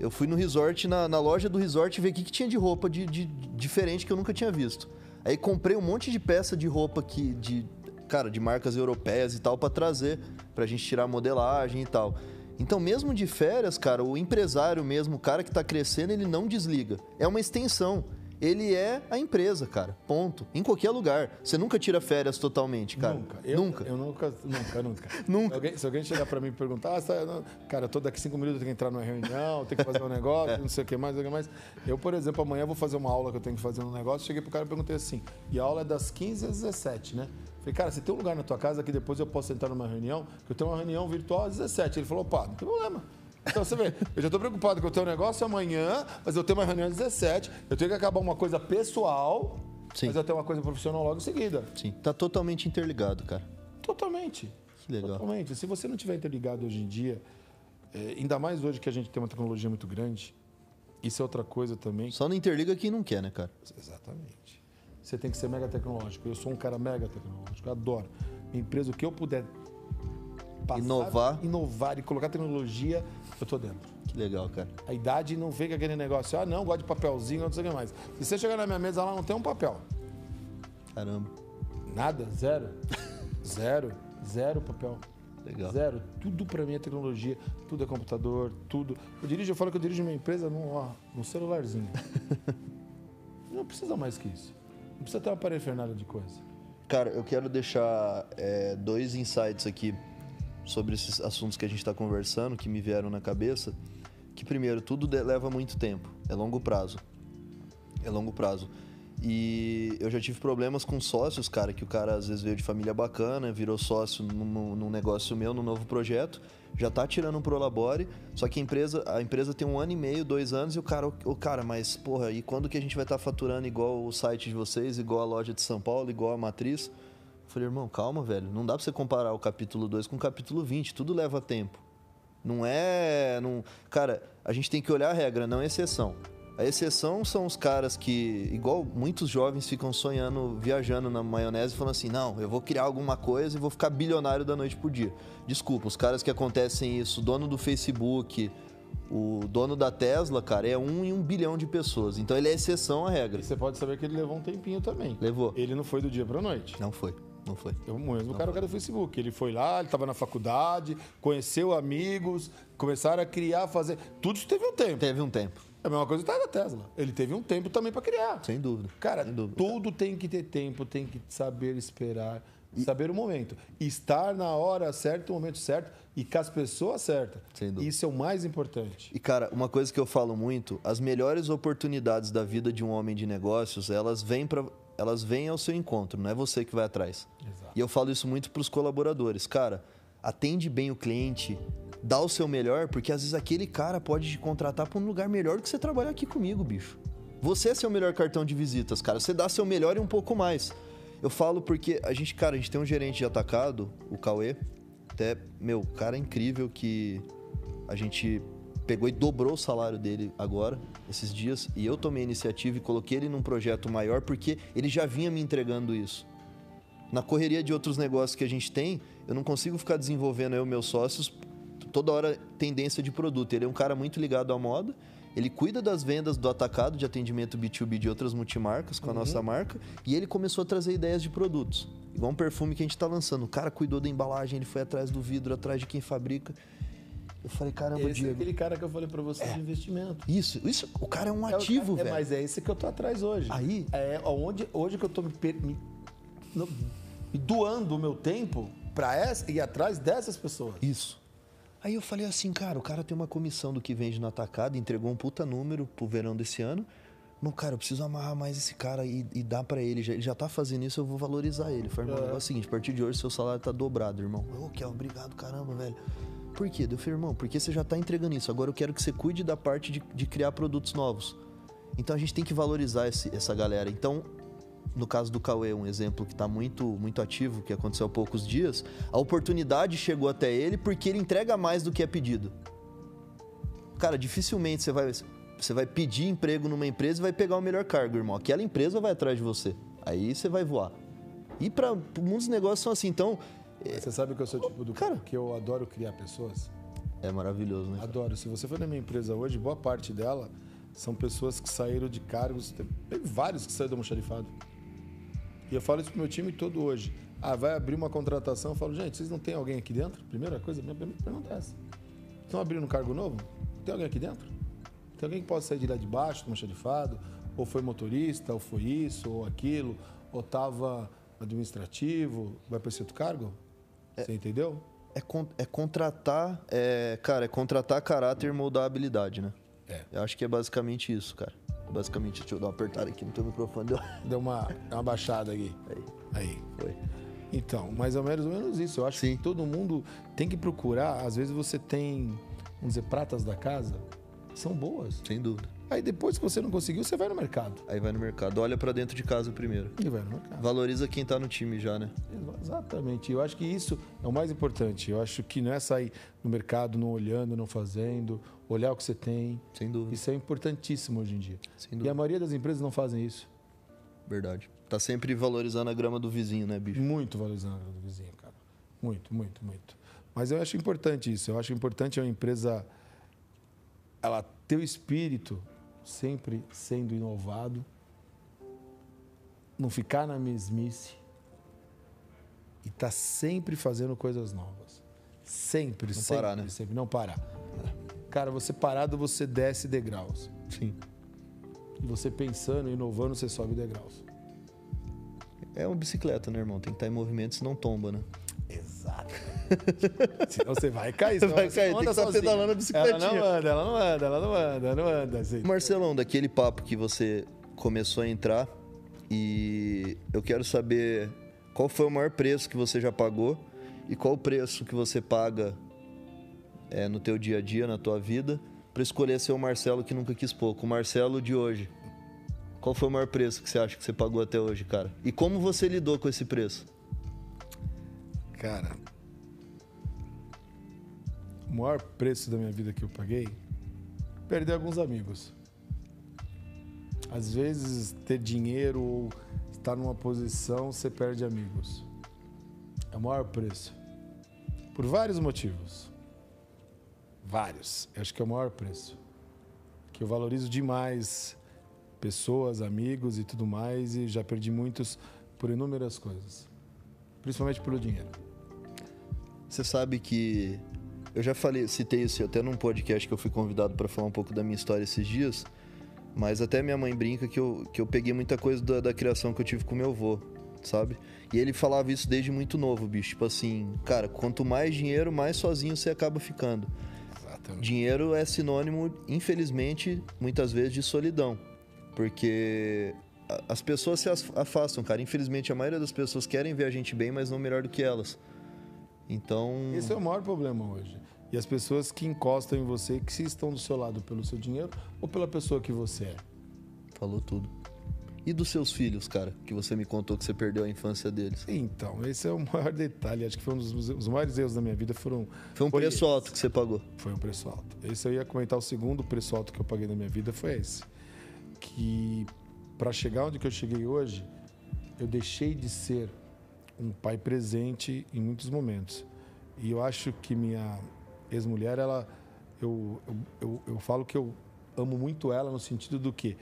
Eu fui no resort, na, na loja do resort, ver o que, que tinha de roupa de, de- diferente que eu nunca tinha visto. Aí comprei um monte de peça de roupa que, de, cara, de marcas europeias e tal, pra trazer, pra gente tirar modelagem e tal. Então, mesmo de férias, cara, o empresário mesmo, o cara que tá crescendo, ele não desliga. É uma extensão. Ele é a empresa, cara. Ponto. Em qualquer lugar. Você nunca tira férias totalmente, cara. Nunca. Eu, nunca. Eu nunca, nunca, nunca. Nunca. Se alguém, se alguém chegar pra mim e perguntar, ah, tá- não, cara, eu tô daqui cinco minutos, eu tenho que entrar numa reunião, tenho que fazer um negócio, não sei o que mais, não sei o que mais. Eu, por exemplo, amanhã vou fazer uma aula que eu tenho que fazer um negócio, cheguei pro cara e perguntei assim, e a aula é das 15 às 17, né? Falei, cara, você tem um lugar na tua casa que depois eu posso entrar numa reunião, que eu tenho uma reunião virtual às 17. Ele falou, opa, não tem problema. Então você vê, eu já tô preocupado que eu tenho um negócio amanhã, mas eu tenho uma reunião às 17, eu tenho que acabar uma coisa pessoal, Sim. mas eu tenho uma coisa profissional logo em seguida. Sim. Tá totalmente interligado, cara. Totalmente. Que legal. Totalmente. Se você não tiver interligado hoje em dia, é, ainda mais hoje que a gente tem uma tecnologia muito grande, isso é outra coisa também. Só não interliga quem não quer, né, cara? Exatamente. Você tem que ser mega tecnológico. Eu sou um cara mega tecnológico. Eu adoro. Minha empresa, o que eu puder passar, Inovar. inovar e colocar tecnologia, eu tô dentro. Que legal, cara. A idade não vem com aquele negócio, ah, não, gosto de papelzinho, não sei o que mais. Se você chegar na minha mesa lá, não tem um papel. Caramba. Nada, zero. Zero, zero papel. Legal. Zero. Tudo pra mim é tecnologia, tudo é computador, tudo. Eu dirijo, eu falo que eu dirijo minha empresa num, ó, num celularzinho. não precisa mais que isso. Não precisa ter uma parafernália de coisa. Cara, eu quero deixar é, dois insights aqui sobre esses assuntos que a gente está conversando, que me vieram na cabeça. Que primeiro, tudo leva muito tempo, é longo prazo. É longo prazo. E eu já tive problemas com sócios, cara, que o cara às vezes veio de família bacana, virou sócio num, num negócio meu, num novo projeto, já tá tirando um Prolabore, só que a empresa, a empresa tem um ano e meio, dois anos, e o cara, o cara, mas porra, e quando que a gente vai estar faturando igual o site de vocês, igual a loja de São Paulo, igual a matriz? Eu falei, irmão, calma, velho, não dá pra você comparar o capítulo 2 com o capítulo 20, tudo leva tempo. Não é. Não... Cara, a gente tem que olhar a regra, não a exceção. A exceção são os caras que, igual muitos jovens ficam sonhando, viajando na maionese, falando assim: não, eu vou criar alguma coisa e vou ficar bilionário da noite pro dia. Desculpa, os caras que acontecem isso, o dono do Facebook, o dono da Tesla, cara, é um em um bilhão de pessoas. Então ele é exceção à regra. E você pode saber que ele levou um tempinho também. Levou. Ele não foi do dia pra noite. Não foi, não foi. Eu mesmo, o cara, o cara do Facebook. Ele foi lá, ele estava na faculdade, conheceu amigos, começaram a criar, fazer. Tudo isso teve um tempo. Teve um tempo, É a mesma coisa que tá da Tesla. Ele teve um tempo também para criar. sem dúvida. Cara, sem dúvida. tudo tem que ter tempo, tem que saber esperar, saber o momento. Estar na hora certa, no momento certo e com as pessoas certas. Sem dúvida. Isso é o mais importante. E cara, uma coisa que eu falo muito, as melhores oportunidades da vida de um homem de negócios, elas vêm para elas vêm ao seu encontro, não é você que vai atrás. Exato. E eu falo isso muito para os colaboradores, cara, atende bem o cliente, dá o seu melhor, porque às vezes aquele cara pode te contratar para um lugar melhor do que você trabalhar aqui comigo, bicho. Você é seu melhor cartão de visitas, cara, você dá seu melhor e um pouco mais. Eu falo porque a gente, cara, a gente tem um gerente de atacado, o Cauê, até, meu, cara incrível que a gente pegou e dobrou o salário dele agora, esses dias, e eu tomei a iniciativa e coloquei ele num projeto maior porque ele já vinha me entregando isso. Na correria de outros negócios que a gente tem, eu não consigo ficar desenvolvendo eu meus sócios toda hora tendência de produto. Ele é um cara muito ligado à moda, ele cuida das vendas do atacado de atendimento B2B de outras multimarcas com a uhum. nossa marca e ele começou a trazer ideias de produtos. Igual um perfume que a gente está lançando. O cara cuidou da embalagem, ele foi atrás do vidro, atrás de quem fabrica. Eu falei, caramba, esse Diego. é aquele cara que eu falei para você é. de investimento. Isso, isso, o cara é um é ativo, é, velho. Mas é esse que eu tô atrás hoje. Aí? É onde, hoje que eu tô me, me, me doando o meu tempo para ir atrás dessas pessoas. Isso. Aí eu falei assim, cara, o cara tem uma comissão do que vende no atacado, entregou um puta número pro verão desse ano. Não, cara, eu preciso amarrar mais esse cara e, e dar para ele. Já, ele já tá fazendo isso, eu vou valorizar ele. Falei, irmão, é. é o seguinte, a partir de hoje seu salário tá dobrado, irmão. Ô, que obrigado, caramba, velho. Por quê? Eu falei, irmão, porque você já tá entregando isso. Agora eu quero que você cuide da parte de, de criar produtos novos. Então a gente tem que valorizar esse, essa galera. Então, no caso do Cauê, um exemplo que está muito, muito ativo, que aconteceu há poucos dias, a oportunidade chegou até ele porque ele entrega mais do que é pedido. Cara, dificilmente você vai, você vai pedir emprego numa empresa e vai pegar o melhor cargo, irmão. Aquela empresa vai atrás de você. Aí você vai voar. E para o mundo dos negócios são assim. Então. É, você sabe que eu sou tipo do cara que eu adoro criar pessoas? É maravilhoso, né? Adoro. Se você for na minha empresa hoje, boa parte dela são pessoas que saíram de cargos. Tem vários que saíram do almoxarifado. E eu falo isso pro meu time todo hoje. Ah, vai abrir uma contratação. Eu falo, gente, vocês não tem alguém aqui dentro? Primeira coisa, minha primeira pergunta é essa. Estão abrindo um cargo novo? Tem alguém aqui dentro? Tem alguém que possa sair de lá de baixo, com xerifado? Ou foi motorista, ou foi isso, ou aquilo, ou estava administrativo, vai para esse outro cargo? É, Você entendeu? É, con é contratar, é, cara, é contratar caráter e moldar habilidade, né? É. Eu acho que é basicamente isso, cara. Basicamente, deixa eu dar uma apertada aqui no teu microfone. Deu, deu uma, uma baixada aqui. Aí. Aí. Foi. Então, mais ou menos, menos isso. Eu acho Sim. que todo mundo tem que procurar. Às vezes você tem, vamos dizer, pratas da casa, são boas. Sem dúvida. Aí depois que você não conseguiu, você vai no mercado. Aí vai no mercado. Olha para dentro de casa primeiro. E vai no mercado. Valoriza quem tá no time já, né? Exatamente. Eu acho que isso é o mais importante. Eu acho que não é sair no mercado não olhando, não fazendo, olhar o que você tem. Sem dúvida. Isso é importantíssimo hoje em dia. Sem dúvida. E a maioria das empresas não fazem isso. Verdade. Tá sempre valorizando a grama do vizinho, né, bicho? Muito valorizando a grama do vizinho, cara. Muito, muito, muito. Mas eu acho importante isso. Eu acho importante a empresa ela ter o espírito sempre sendo inovado, não ficar na mesmice e tá sempre fazendo coisas novas. Sempre, não sempre, parar, né? sempre não parar. Cara, você parado, você desce degraus. Sim. E você pensando, inovando, você sobe degraus. É uma bicicleta, né, irmão? Tem que estar em movimento, senão tomba, né? Exato. Senão você vai cair. Você vai cair, tem que estar pedalando a bicicletinha. Ela não anda, ela não anda, ela não anda, ela não anda. Assim. Marcelão, daquele papo que você começou a entrar e eu quero saber qual foi o maior preço que você já pagou e qual o preço que você paga é, no teu dia a dia, na tua vida, para escolher ser o Marcelo que nunca quis pouco, o Marcelo de hoje. Qual foi o maior preço que você acha que você pagou até hoje, cara? E como você lidou com esse preço? Cara, o maior preço da minha vida que eu paguei, perder alguns amigos. Às vezes, ter dinheiro ou estar numa posição, você perde amigos. É o maior preço. Por vários motivos. Vários. Eu acho que é o maior preço. Que eu valorizo demais pessoas, amigos e tudo mais, e já perdi muitos por inúmeras coisas. Principalmente pelo dinheiro. Você sabe que eu já falei, citei isso até num podcast que eu fui convidado para falar um pouco da minha história esses dias, mas até minha mãe brinca que eu, que eu peguei muita coisa da, da criação que eu tive com meu avô, sabe? E ele falava isso desde muito novo, bicho. Tipo assim, cara, quanto mais dinheiro, mais sozinho você acaba ficando. Exatamente. Dinheiro é sinônimo, infelizmente, muitas vezes, de solidão. Porque as pessoas se afastam, cara. Infelizmente, a maioria das pessoas querem ver a gente bem, mas não melhor do que elas. Então. Esse é o maior problema hoje. E as pessoas que encostam em você, que se estão do seu lado pelo seu dinheiro ou pela pessoa que você é. Falou tudo. E dos seus filhos, cara, que você me contou que você perdeu a infância deles? Então, esse é o maior detalhe. Acho que foi um dos os maiores erros da minha vida. Foram, foi um foi preço esse. alto que você pagou. Foi um preço alto. Esse eu ia comentar o segundo preço alto que eu paguei na minha vida foi esse. Que para chegar onde eu cheguei hoje, eu deixei de ser um pai presente em muitos momentos. E eu acho que minha ex-mulher, ela, eu, eu, eu, eu, falo que eu amo muito ela no sentido do que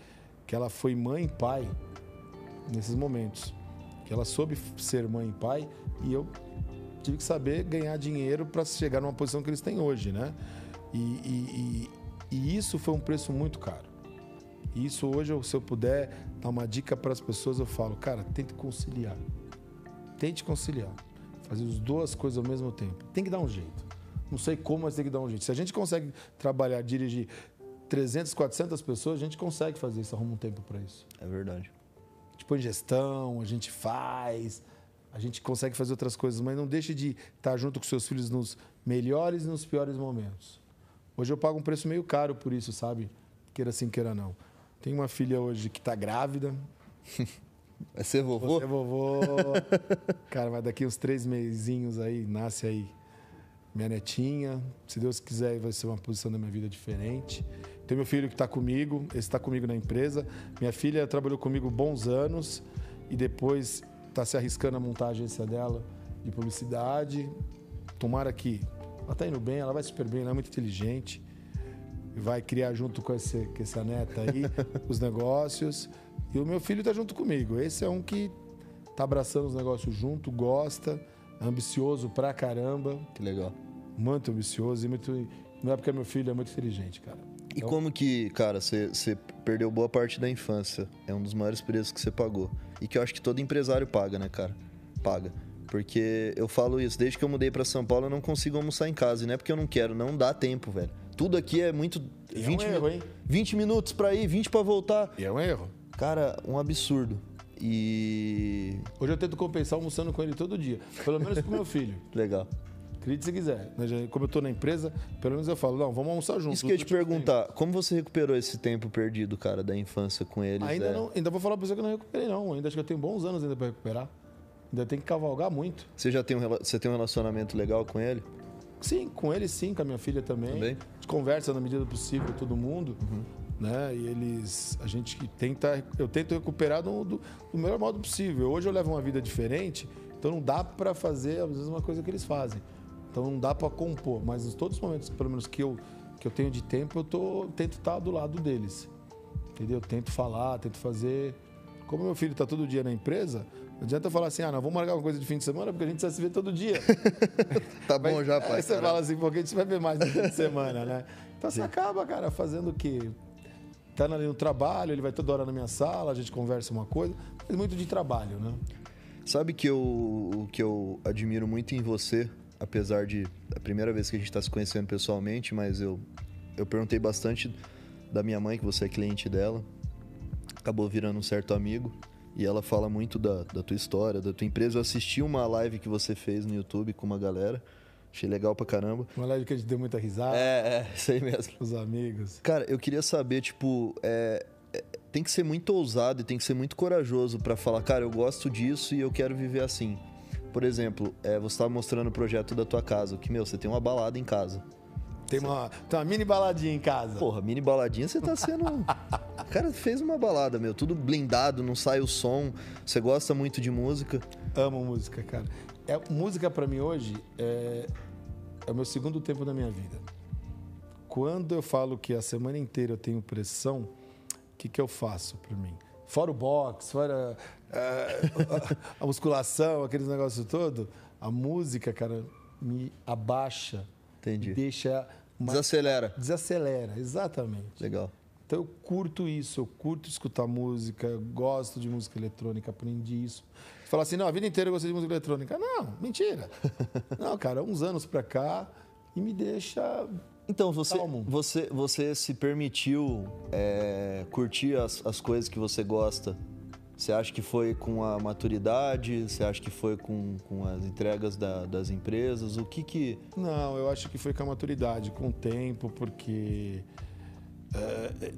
que ela foi mãe e pai nesses momentos, que ela soube ser mãe e pai e eu tive que saber ganhar dinheiro para chegar numa posição que eles têm hoje, né? E, e, e, e isso foi um preço muito caro. E isso hoje, se eu puder dar uma dica para as pessoas, eu falo, cara, tente conciliar. Tente conciliar. Fazer as duas coisas ao mesmo tempo. Tem que dar um jeito. Não sei como, mas tem que dar um jeito. Se a gente consegue trabalhar, dirigir 300, 400 pessoas, a gente consegue fazer isso, arruma um tempo para isso. É verdade. A gente põe gestão, a gente faz, a gente consegue fazer outras coisas, mas não deixe de estar junto com seus filhos nos melhores e nos piores momentos. Hoje eu pago um preço meio caro por isso, sabe? Queira sim, queira não. Tenho uma filha hoje que está grávida. Vai ser vovô? Vai ser vovô. Cara, vai daqui uns três mesinhos aí, nasce aí minha netinha. Se Deus quiser, vai ser uma posição da minha vida diferente. Tem meu filho que está comigo, esse está comigo na empresa. Minha filha trabalhou comigo bons anos e depois está se arriscando a montar a agência dela de publicidade. Tomara que ela está indo bem, ela vai super bem, ela é muito inteligente vai criar junto com, esse, com essa neta aí os negócios. E o meu filho está junto comigo. Esse é um que tá abraçando os negócios junto, gosta, ambicioso pra caramba. Que legal. Muito ambicioso e muito. Não é porque meu filho é muito inteligente, cara. E então... como que, cara, você perdeu boa parte da infância? É um dos maiores preços que você pagou. E que eu acho que todo empresário paga, né, cara? Paga. Porque eu falo isso, desde que eu mudei para São Paulo, eu não consigo almoçar em casa. E não é porque eu não quero, não dá tempo, velho. Tudo aqui é muito. E 20, é um erro, hein? 20 minutos para ir, 20 para voltar. E é um erro. Cara, um absurdo. E. Hoje eu tento compensar almoçando com ele todo dia. Pelo menos com meu filho. Legal. Acredite se quiser. Como eu estou na empresa, pelo menos eu falo, não, vamos almoçar juntos. Isso que eu ia te perguntar, tempo. como você recuperou esse tempo perdido, cara, da infância com eles? Ainda é... não, ainda vou falar para você que eu não recuperei, não. Ainda acho que eu tenho bons anos ainda para recuperar. Ainda tem que cavalgar muito. Você já tem um, você tem um relacionamento legal com ele? Sim, com ele sim, com a minha filha também. também? A gente conversa na medida do possível, todo mundo. Uhum. Né? E eles. A gente tenta. Eu tento recuperar do, do, do melhor modo possível. Hoje eu levo uma vida diferente, então não dá para fazer, às vezes, uma coisa que eles fazem. Então não dá para compor. Mas em todos os momentos, pelo menos que eu, que eu tenho de tempo, eu tô, tento estar do lado deles. Entendeu? Eu tento falar, tento fazer. Como meu filho está todo dia na empresa, não adianta falar assim, ah, não, vamos marcar uma coisa de fim de semana, porque a gente vai se ver todo dia. tá bom Mas, já, pai. Aí você fala assim, porque a gente vai ver mais no fim de semana, né? Então você acaba, cara, fazendo o quê? Tá ali no trabalho, ele vai toda hora na minha sala, a gente conversa uma coisa, mas muito de trabalho, né? Sabe que eu, o que eu admiro muito em você, apesar de a primeira vez que a gente está se conhecendo pessoalmente, mas eu, eu perguntei bastante da minha mãe, que você é cliente dela, acabou virando um certo amigo. E ela fala muito da, da tua história, da tua empresa. Eu assisti uma live que você fez no YouTube com uma galera. Achei legal pra caramba. Uma live que a gente deu muita risada. É, é, isso aí mesmo. Os amigos. Cara, eu queria saber, tipo, é, é, tem que ser muito ousado e tem que ser muito corajoso para falar, cara, eu gosto disso e eu quero viver assim. Por exemplo, é, você estava mostrando o projeto da tua casa, que, meu, você tem uma balada em casa. Tem uma, tem uma mini baladinha em casa. Porra, mini baladinha, você tá sendo. o cara fez uma balada, meu. Tudo blindado, não sai o som. Você gosta muito de música. Amo música, cara. É, música para mim hoje é, é o meu segundo tempo da minha vida. Quando eu falo que a semana inteira eu tenho pressão, o que, que eu faço para mim? Fora o boxe, fora é, a musculação, aqueles negócios todo, a música, cara, me abaixa. Entendi. Deixa uma... Desacelera. Desacelera, exatamente. Legal. Então eu curto isso, eu curto escutar música, gosto de música eletrônica, aprendi isso. Você fala assim, não, a vida inteira eu gostei de música eletrônica. Não, mentira. não, cara, uns anos pra cá e me deixa. Então, você, você, você se permitiu é, curtir as, as coisas que você gosta você acha que foi com a maturidade? Você acha que foi com, com as entregas da, das empresas? O que que... Não, eu acho que foi com a maturidade, com o tempo, porque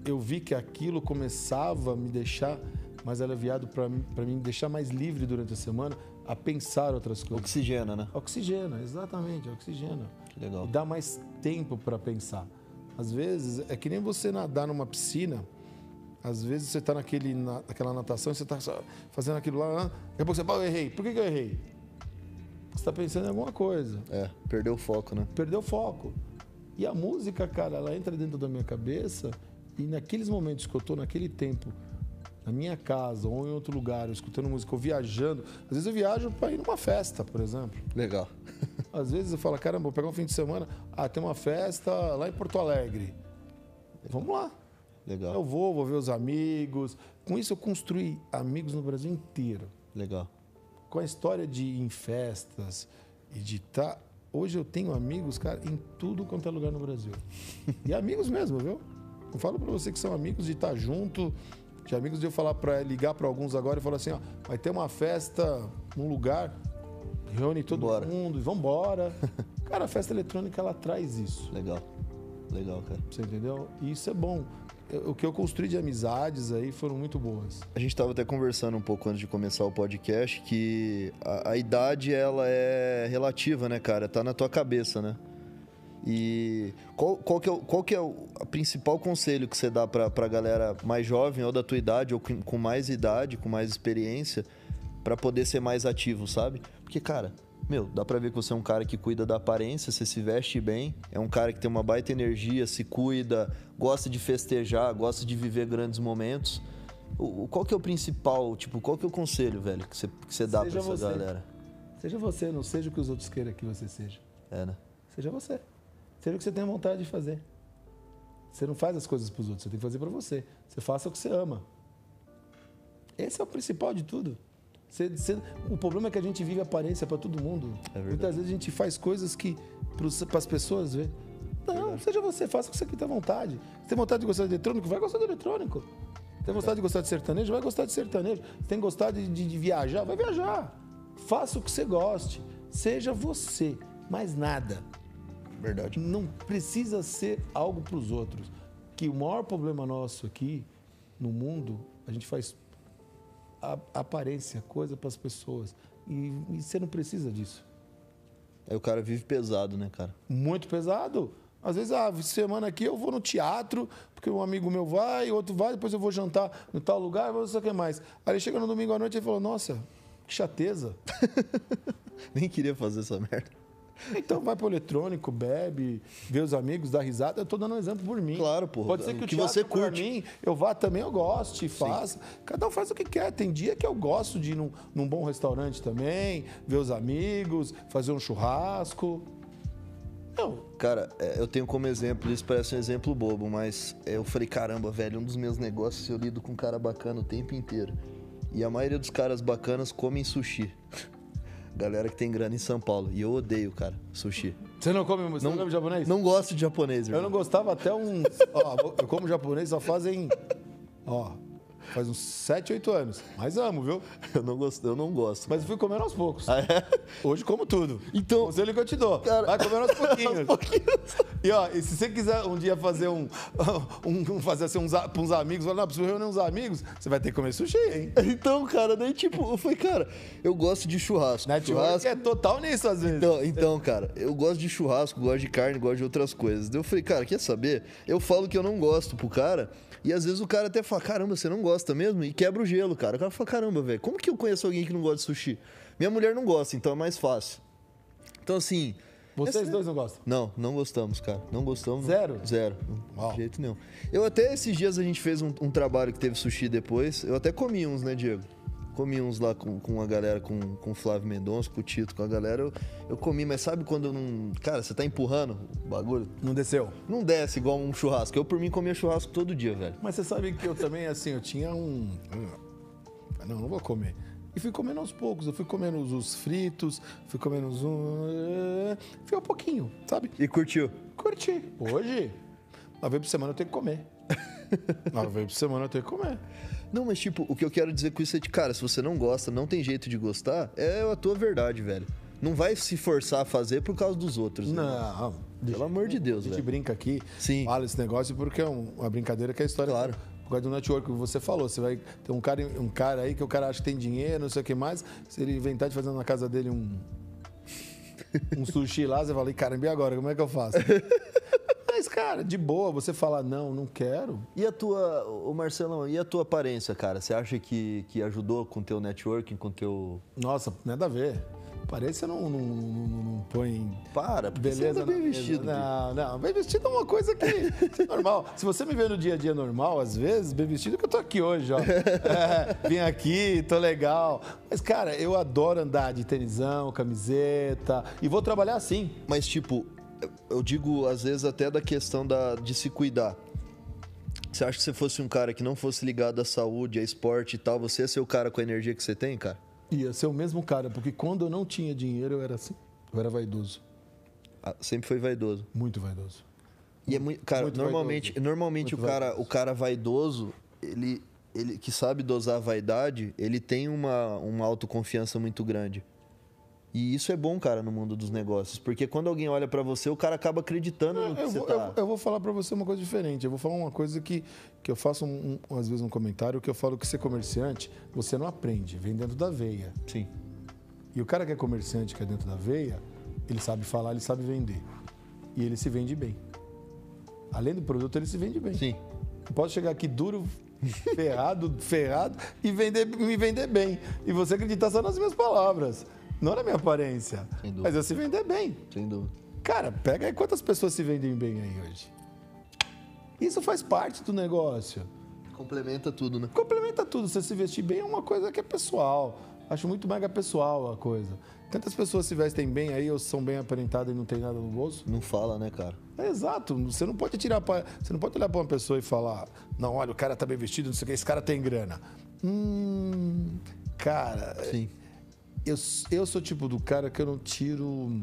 eu vi que aquilo começava a me deixar mais aliviado para mim, mim deixar mais livre durante a semana a pensar outras coisas. Oxigena, né? Oxigena, exatamente, oxigena. Que legal. E dá mais tempo para pensar. Às vezes, é que nem você nadar numa piscina. Às vezes você está naquele, na, naquela natação e você está fazendo aquilo lá. Daqui a pouco você fala, eu errei. Por que, que eu errei? Você está pensando em alguma coisa. É, perdeu o foco, né? Perdeu o foco. E a música, cara, ela entra dentro da minha cabeça e naqueles momentos que eu estou naquele tempo, na minha casa ou em outro lugar, eu escutando música, ou viajando. Às vezes eu viajo para ir numa festa, por exemplo. Legal. Às vezes eu falo, caramba, vou pegar um fim de semana, ah, tem uma festa lá em Porto Alegre. Vamos lá. Legal. Eu vou, vou ver os amigos. Com isso eu construí amigos no Brasil inteiro. Legal. Com a história de ir em festas e de estar. Tá... Hoje eu tenho amigos, cara, em tudo quanto é lugar no Brasil. e amigos mesmo, viu? Eu falo para você que são amigos de estar tá junto, de amigos de eu falar para ligar para alguns agora e falar assim, ó, vai ter uma festa num lugar, reúne todo Bora. mundo e vambora. cara, a festa eletrônica ela traz isso. Legal. Legal, cara. Você entendeu? E isso é bom o que eu construí de amizades aí foram muito boas. A gente estava até conversando um pouco antes de começar o podcast que a, a, idade ela é relativa, né, cara? Tá na tua cabeça, né? E qual, qual que é, o, qual que é o principal conselho que você dá para a galera mais jovem ou da tua idade ou com, com mais idade, com mais experiência, para poder ser mais ativo, sabe? Porque, cara, meu, dá pra ver que você é um cara que cuida da aparência, você se veste bem, é um cara que tem uma baita energia, se cuida, gosta de festejar, gosta de viver grandes momentos. O, qual que é o principal, tipo, qual que é o conselho, velho, que você, que você dá seja pra essa você. galera? Seja você, não seja o que os outros queiram que você seja. É, né? Seja você. Seja o que você tem vontade de fazer. Você não faz as coisas para os outros, você tem que fazer para você. Você faça o que você ama. Esse é o principal de tudo. Você, você, o problema é que a gente vive aparência para todo mundo. É Muitas vezes a gente faz coisas que para as pessoas ver. Não, seja você, faça o que você tem vontade. Você tem vontade de gostar de eletrônico? Vai gostar de eletrônico. Tem vontade de gostar de sertanejo? Vai gostar de sertanejo. Tem gostar de, de, de viajar? Vai viajar. Faça o que você goste. Seja você, mais nada. Verdade. Não precisa ser algo para os outros. Que o maior problema nosso aqui no mundo, a gente faz a, aparência, coisa para as pessoas. E, e, você não precisa disso. Aí o cara vive pesado, né, cara? Muito pesado. Às vezes, ah, semana aqui eu vou no teatro, porque um amigo meu vai, outro vai, depois eu vou jantar no tal lugar, não sei o que mais. Aí chega no domingo à noite e falou, nossa, que chateza. Nem queria fazer essa merda. Então vai pro eletrônico, bebe, vê os amigos, dá risada. Eu tô dando um exemplo por mim. Claro, pô. Pode ser que o que você curte. mim, eu vá também, eu goste, faça. Cada um faz o que quer. Tem dia que eu gosto de ir num, num bom restaurante também, ver os amigos, fazer um churrasco. Não. Cara, é, eu tenho como exemplo, isso parece um exemplo bobo, mas eu falei, caramba, velho, um dos meus negócios eu lido com um cara bacana o tempo inteiro. E a maioria dos caras bacanas comem sushi. Galera que tem grana em São Paulo. E eu odeio, cara, sushi. Você não come, você não, não come japonês? Não gosto de japonês, irmão. Eu não gostava até uns. ó, eu como japonês só fazem. Ó, Faz uns 7, 8 anos. Mas amo, viu? Eu não gosto, eu não gosto. Mas eu fui comendo aos poucos. Ah, é? Hoje como tudo. Então. Conselho que eu te dou. Cara... Vai comendo aos pouquinhos. aos pouquinhos. E ó, e se você quiser um dia fazer um. um fazer assim uns, pra uns amigos, falar, não, preciso reunir uns amigos, você vai ter que comer sushi, hein? Então, cara, daí tipo, eu falei, cara, eu gosto de churrasco. churrasco é total nisso, às vezes. Então, então, cara, eu gosto de churrasco, gosto de carne, gosto de outras coisas. Daí eu falei, cara, quer saber? Eu falo que eu não gosto pro cara. E às vezes o cara até fala, caramba, você não gosta mesmo? E quebra o gelo, cara. O cara fala, caramba, velho, como que eu conheço alguém que não gosta de sushi? Minha mulher não gosta, então é mais fácil. Então, assim. Vocês dois não gostam? Não, não gostamos, cara. Não gostamos. Zero? Zero. De jeito nenhum. Eu até esses dias a gente fez um, um trabalho que teve sushi depois. Eu até comi uns, né, Diego? Comi uns lá com, com a galera, com, com o Flávio Mendonça, com o Tito, com a galera. Eu, eu comi, mas sabe quando eu não. Cara, você tá empurrando o bagulho? Não desceu? Não desce igual um churrasco. Eu, por mim, comia churrasco todo dia, velho. Mas você sabe que eu também, assim, eu tinha um. Não, não vou comer. E fui comendo aos poucos. Eu fui comendo os fritos, fui comendo os. Fui um pouquinho, sabe? E curtiu? Curti. Hoje, uma vez por semana eu tenho que comer. uma vez por semana eu tenho que comer. Não, mas tipo, o que eu quero dizer com isso é de, cara, se você não gosta, não tem jeito de gostar, é a tua verdade, velho. Não vai se forçar a fazer por causa dos outros. Né? Não. Pelo amor de Deus, velho. A gente velho. brinca aqui, Sim. fala esse negócio porque é uma brincadeira que é a história. Claro. Por causa do network que você falou. Você vai ter um cara, um cara aí que o cara acha que tem dinheiro, não sei o que mais. Se ele inventar de fazer na casa dele um. Um sushi lá, você fala, "Ih, caramba, e agora? Como é que eu faço? Cara, de boa, você fala, não, não quero. E a tua, o Marcelão, e a tua aparência, cara? Você acha que, que ajudou com o teu networking, com o teu... Nossa, nada a ver. Parece não, não, não, não põe. Para, porque Beleza, você anda bem mesa. vestido. Não, não, bem vestido é uma coisa que é normal. Se você me vê no dia a dia normal, às vezes, bem vestido, que eu tô aqui hoje, ó. É, vim aqui, tô legal. Mas, cara, eu adoro andar de tenisão, camiseta e vou trabalhar assim. Mas, tipo, eu digo, às vezes, até da questão da, de se cuidar. Você acha que se fosse um cara que não fosse ligado à saúde, a esporte e tal, você ia ser o cara com a energia que você tem, cara? Ia ser o mesmo cara, porque quando eu não tinha dinheiro, eu era assim. Eu era vaidoso. Ah, sempre foi vaidoso. Muito vaidoso. E é muito, cara, Muito normalmente, vaidoso. normalmente Muito o cara, vaidoso. o cara vaidoso, ele, ele que sabe dosar a vaidade, ele tem uma, uma autoconfiança muito grande. E isso é bom, cara, no mundo dos negócios, porque quando alguém olha pra você, o cara acaba acreditando no que Eu você vou, tá. eu- eu vou falar pra você uma coisa diferente. Eu vou falar uma coisa que, que eu faço, um- um- às vezes, um comentário, que eu falo que ser comerciante, você não aprende, vem dentro da veia. Sim. E o cara que é comerciante, que é dentro da veia, ele sabe falar, ele sabe vender. E ele se vende bem. Além do produto, ele se vende bem. Sim. Eu posso chegar aqui duro, ferrado, ferrado e vender, me vender bem. E você acreditar só nas minhas palavras, não na minha aparência. Sem dúvida. Mas eu se vender bem. Sem dúvida. Cara, pega aí quantas pessoas se vendem bem aí hoje. Isso faz parte do negócio. Complementa tudo, né? Complementa tudo. Você se vestir bem é uma coisa que é pessoal. Acho muito mega pessoal a coisa. Tantas pessoas se vestem bem aí ou são bem aparentadas e não tem nada no bolso. Não fala, né, cara? É exato. Você não pode tirar pra, Você não pode olhar pra uma pessoa e falar: Não, olha, o cara tá bem vestido, não sei o que, esse cara tem grana. Hum. Cara, Sim. Eu, eu sou o tipo do cara que eu não tiro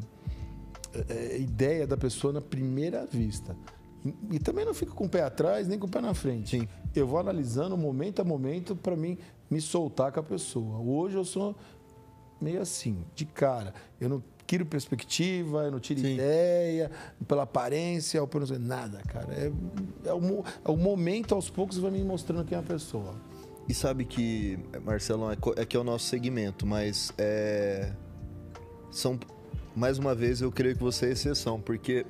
é, ideia da pessoa na primeira vista. E, e também não fico com o pé atrás nem com o pé na frente. Sim. Eu vou analisando momento a momento para mim me soltar com a pessoa. Hoje eu sou meio assim, de cara. Eu não tiro perspectiva, eu não tiro Sim. ideia, pela aparência, ou pelo nada, cara. É, é, o, é o momento, aos poucos, vai me mostrando quem é a pessoa. E sabe que, Marcelão, é, é que é o nosso segmento, mas é. São. Mais uma vez, eu creio que você é exceção, porque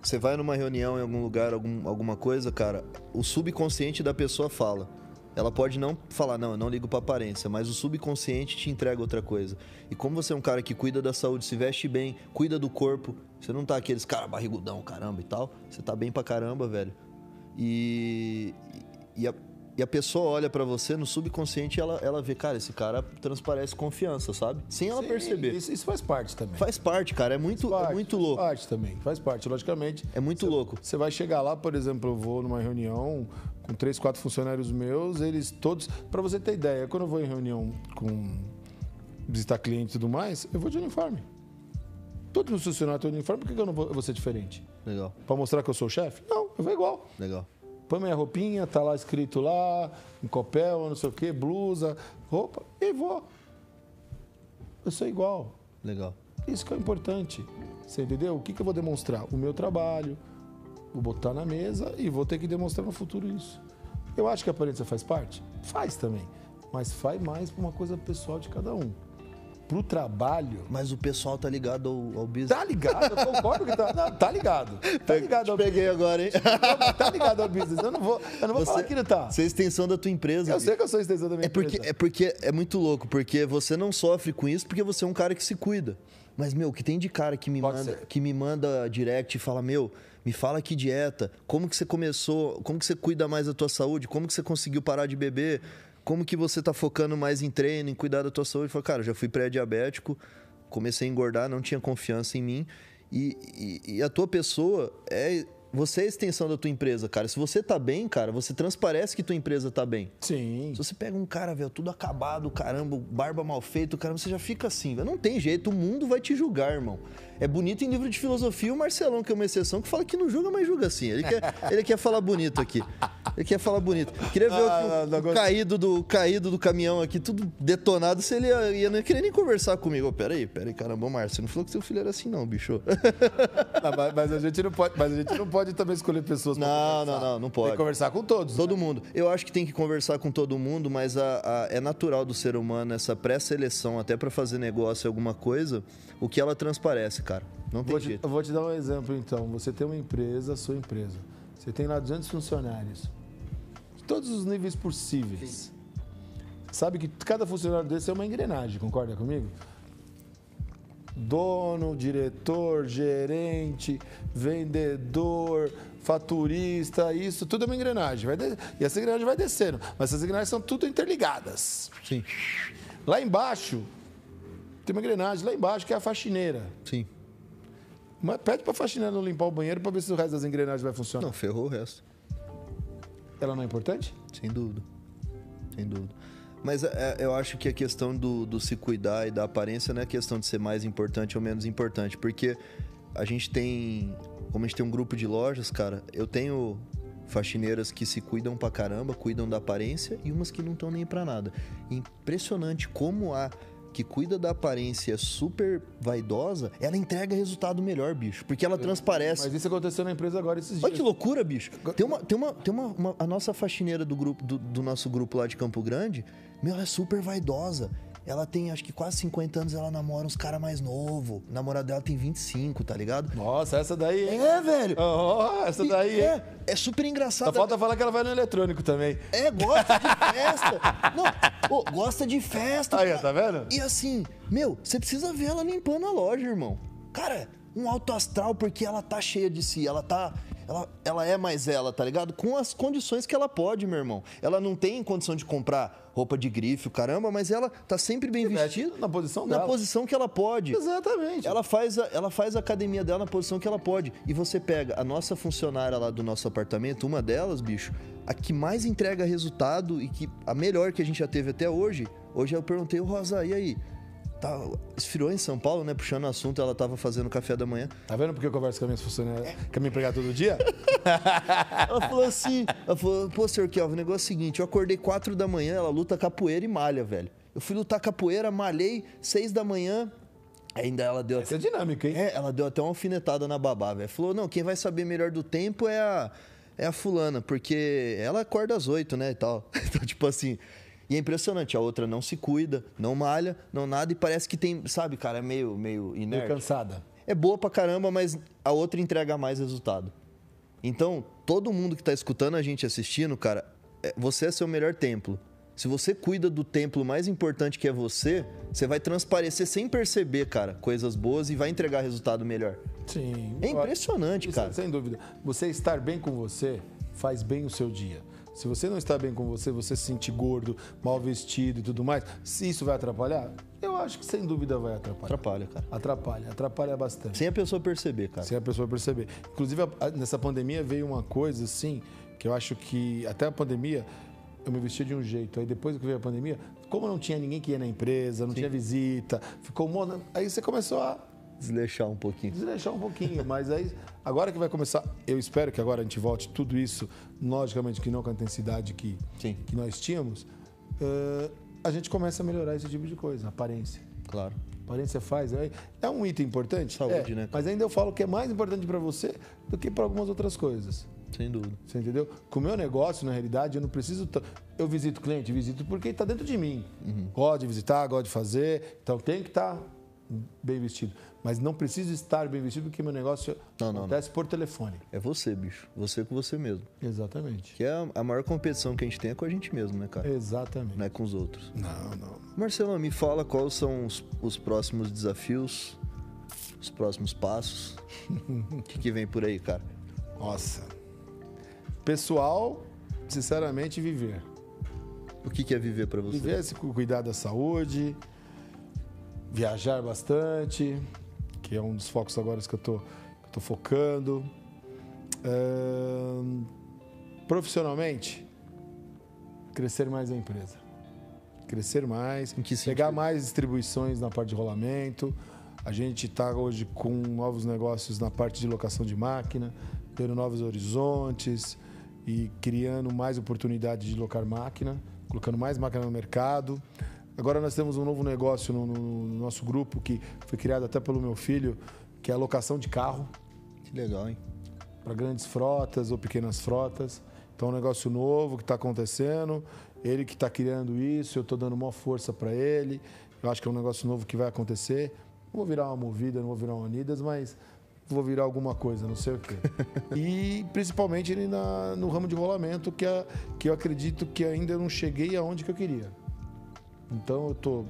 você vai numa reunião em algum lugar, algum, alguma coisa, cara, o subconsciente da pessoa fala. Ela pode não falar, não, eu não ligo pra aparência, mas o subconsciente te entrega outra coisa. E como você é um cara que cuida da saúde, se veste bem, cuida do corpo, você não tá aqueles cara barrigudão, caramba e tal, você tá bem pra caramba, velho. E, e, a, e a pessoa olha pra você no subconsciente ela, ela vê, cara, esse cara transparece confiança, sabe? Sem ela Sim, perceber. Isso, isso faz parte também. Faz parte, cara, é muito, Parte, é muito faz louco. parte também, faz parte, logicamente. É muito louco. Você vai chegar lá, por exemplo, eu vou numa reunião com três, quatro funcionários meus, eles todos. Para você ter ideia, quando eu vou em reunião com visitar cliente e tudo mais, eu vou de uniforme. Todos os funcionários de uniforme, por que que eu não vou, eu vou ser diferente? Legal, Para mostrar que eu sou o chefe? Não, eu vou igual. legal. Põe minha roupinha, tá lá escrito lá, em copel, não sei o quê, blusa, roupa, e vou. Eu sou igual. Legal. Isso que é importante. Você entendeu? O que, que eu vou demonstrar? O meu trabalho. Vou botar na mesa e vou ter que demonstrar no futuro isso. Eu acho que a aparência faz parte? Faz também. Mas faz mais para uma coisa pessoal de cada um. Pro trabalho. Mas o pessoal tá ligado ao, ao business. Tá ligado, eu concordo que tá. Não, tá ligado. Tá ligado ao Peguei agora, hein? Tá ligado ao business. Eu não vou, eu não vou falar que não tá. Você é extensão da tua empresa. Eu sei que eu sou extensão da minha É porque, empresa. é porque é muito louco, porque você não sofre com isso porque você é um cara que se cuida. Mas, meu, que tem de cara que me, Pode manda, ser. que me manda direct e fala, meu, me fala que dieta, como que você começou, como que você cuida mais da tua saúde, como que você conseguiu parar de beber, como que você tá focando mais em treino, em cuidar da tua saúde. Fala, cara, já fui pré-diabético, comecei a engordar, não tinha confiança em mim. E, e- e a tua pessoa é. Você é a extensão da tua empresa, cara. Se você tá bem, cara, você transparece que tua empresa tá bem. Sim. Se você pega um cara, velho, tudo acabado, caramba, barba mal feita, caramba, você já fica assim, velho. Não tem jeito, o mundo vai te julgar, irmão. É bonito em livro de filosofia o Marcelão, que é uma exceção, que fala que não julga, mas julga assim. Ele quer, ele quer falar bonito aqui. Ele quer falar bonito. Queria ver Ah, o, o caído, do, caído do caminhão aqui, tudo detonado, se ele ia, ia não querer nem conversar comigo. Ô, peraí, peraí, caramba, Márcio, você não falou que seu filho era assim, não, bicho. Não, mas, mas a gente não pode, mas a gente não pode também escolher pessoas pra Não, conversar. não, não, não Tem pode. que conversar com todos. Todo mundo. Eu acho que tem que conversar com todo mundo, mas a- a- é natural do ser humano essa pré-seleção, até pra fazer negócio, alguma coisa, o que ela transparece, cara. Não tem Vou te, jeito. eu vou te dar um exemplo, então. Você tem uma empresa, sua empresa. Você tem lá 200 funcionários. De todos os níveis possíveis. Sabe que cada funcionário desse é uma engrenagem, concorda comigo? Dono, diretor, gerente, vendedor, faturista, isso tudo é uma engrenagem. Vai de- E essa engrenagem vai descendo. Mas essas engrenagens são tudo interligadas. Sim, Lá embaixo, tem uma engrenagem lá embaixo que é a faxineira. sim. Mas pede pra faxineira não limpar o banheiro pra ver se o resto das engrenagens vai funcionar. Não, ferrou o resto. Ela não é importante? Sem dúvida. Sem dúvida. Mas é, eu acho que a questão do, do se cuidar e da aparência não é questão de ser mais importante ou menos importante, porque a gente tem. Como a gente tem um grupo de lojas, cara, eu tenho faxineiras que se cuidam pra caramba, cuidam da aparência e umas que não estão nem pra nada. Impressionante como a que cuida da aparência super vaidosa, ela entrega resultado melhor, bicho. Porque ela transparece. Mas isso aconteceu na empresa agora esses dias. Olha que loucura, bicho. Tem uma, tem uma, tem uma, uma- a nossa faxineira do grupo do, do nosso grupo lá de Campo Grande, meu, ela é super vaidosa. Ela tem acho que quase 50 anos, ela namora uns caras mais novo. O namorado dela tem 25, tá ligado? Nossa, essa daí? É, velho. Oh, essa daí, é, é super Só engraçado. falta falar que ela vai no eletrônico também. É, gosta de festa. Não, ô, gosta de festa. Aí, cara. tá vendo? E assim, meu, você precisa ver ela limpando a loja, irmão. Cara, um alto astral porque ela tá cheia de si, ela tá. Ela, ela é mais ela, tá ligado? Com as condições que ela pode, meu irmão. Ela não tem condição de comprar roupa de grife, caramba, mas ela tá sempre bem vestida. Na posição Na dela. posição que ela pode. Exatamente. Ela faz, a, ela faz a academia dela na posição que ela pode. E você pega a nossa funcionária lá do nosso apartamento, uma delas, bicho, a que mais entrega resultado e que a melhor que a gente já teve até hoje. Hoje eu perguntei, Rosa, e aí? Tá, esfriou em São Paulo, né? Puxando o assunto, ela tava fazendo café da manhã. Tá vendo porque eu converso com a minha funcionária, com a minha empregada todo dia? Ela falou assim: ela falou, pô, senhor Kelvin, o negócio é o seguinte: eu acordei 4 da manhã, ela luta capoeira e malha, velho. Eu fui lutar capoeira, malhei 6 da manhã. Ainda ela deu Isso é dinâmico, hein? É, ela deu até uma alfinetada na babá, velho. Falou, não, quem vai saber melhor do tempo é a, é a fulana, porque ela acorda às oito, né, e tal. Então, tipo assim... E é impressionante, a outra não se cuida, não malha, não nada, e parece que tem, sabe, cara, é meio, meio Meio inerte. cansada. É boa pra caramba, mas a outra entrega mais resultado. Então, todo mundo que tá escutando a gente assistindo, cara, é- você é seu melhor templo. Se você cuida do templo mais importante que é você, você vai transparecer sem perceber, cara, coisas boas e vai entregar resultado melhor. Sim. É impressionante, Isso, cara. Sem dúvida. Você estar bem com você faz bem o seu dia. Se você não está bem com você, você se sentir gordo, mal vestido e tudo mais, se isso vai atrapalhar, eu acho que sem dúvida vai atrapalhar. Atrapalha, cara. Atrapalha, atrapalha bastante. Sem a pessoa perceber, cara. Sem a pessoa perceber. Inclusive, nessa pandemia veio uma coisa assim, que eu acho que até a pandemia eu me vestia de um jeito. Aí depois que veio a pandemia, como não tinha ninguém que ia na empresa, não tinha visita, ficou moda. Aí você começou a Desleixar um pouquinho. desleixar um pouquinho. Mas aí, agora que vai começar, eu espero que agora a gente volte tudo isso, logicamente que não com a intensidade que, Sim. que nós tínhamos, eh, a gente começa a melhorar esse tipo de coisa, aparência. Claro. Aparência faz. É, é um item importante? Saúde, É, né? Mas ainda eu falo que é mais importante para você do que para algumas outras coisas. Sem dúvida. Você entendeu? Com o meu negócio, na realidade, eu não preciso. Eu visito cliente, visito porque está dentro de mim. Uhum. Gosto de visitar, gosto de fazer. Então tem que estar bem vestido. Mas não preciso estar bem vestido porque meu negócio Não, não, acontece por telefone. É você, bicho. Você com você mesmo. Exatamente. Que é a- maior competição que a gente tem é com a gente mesmo, né, cara? Exatamente. Não é com os outros. Não, não. Marcelo, me fala quais são os, os próximos desafios, os próximos passos. O que, que vem por aí, cara? Nossa. Pessoal, sinceramente, viver. O que, que é viver pra você? Viver, se cu- cuidar da saúde, viajar bastante, que é um dos focos agora que eu tô focando. Profissionalmente, crescer mais a empresa. Crescer mais, pegar mais distribuições na parte de rolamento. A gente está hoje com novos negócios na parte de locação de máquina, tendo novos horizontes. e criando mais oportunidades de locar máquina, colocando mais máquina no mercado. Agora nós temos um novo negócio no, no, no nosso grupo que foi criado até pelo meu filho, que é a locação de carro. Que legal, hein? Para grandes frotas ou pequenas frotas. Então é um negócio novo que está acontecendo. Ele que está criando isso, eu estou dando maior força para ele. Eu acho que é um negócio novo que vai acontecer. Não vou virar uma movida, não vou virar uma Unidas, mas vou virar alguma coisa, não sei o quê. e principalmente na, no ramo de rolamento, que, é, que eu acredito que ainda não cheguei aonde que eu queria. Então eu estou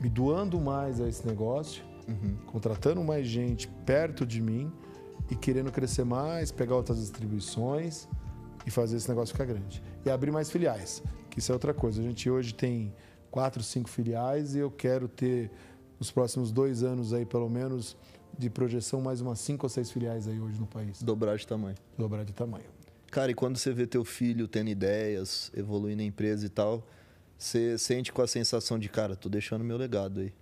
me doando mais a esse negócio, uhum. contratando mais gente perto de mim e querendo crescer mais, pegar outras distribuições e fazer esse negócio ficar grande. E abrir mais filiais, que isso é outra coisa. A gente hoje tem quatro, cinco filiais e eu quero ter nos próximos dois anos aí, pelo menos, de projeção, mais umas cinco ou seis filiais aí hoje no país. Dobrar de tamanho. Dobrar de tamanho. Cara, e quando você vê teu filho tendo ideias, evoluindo na empresa e tal, você sente com a sensação de, cara, tô deixando meu legado aí.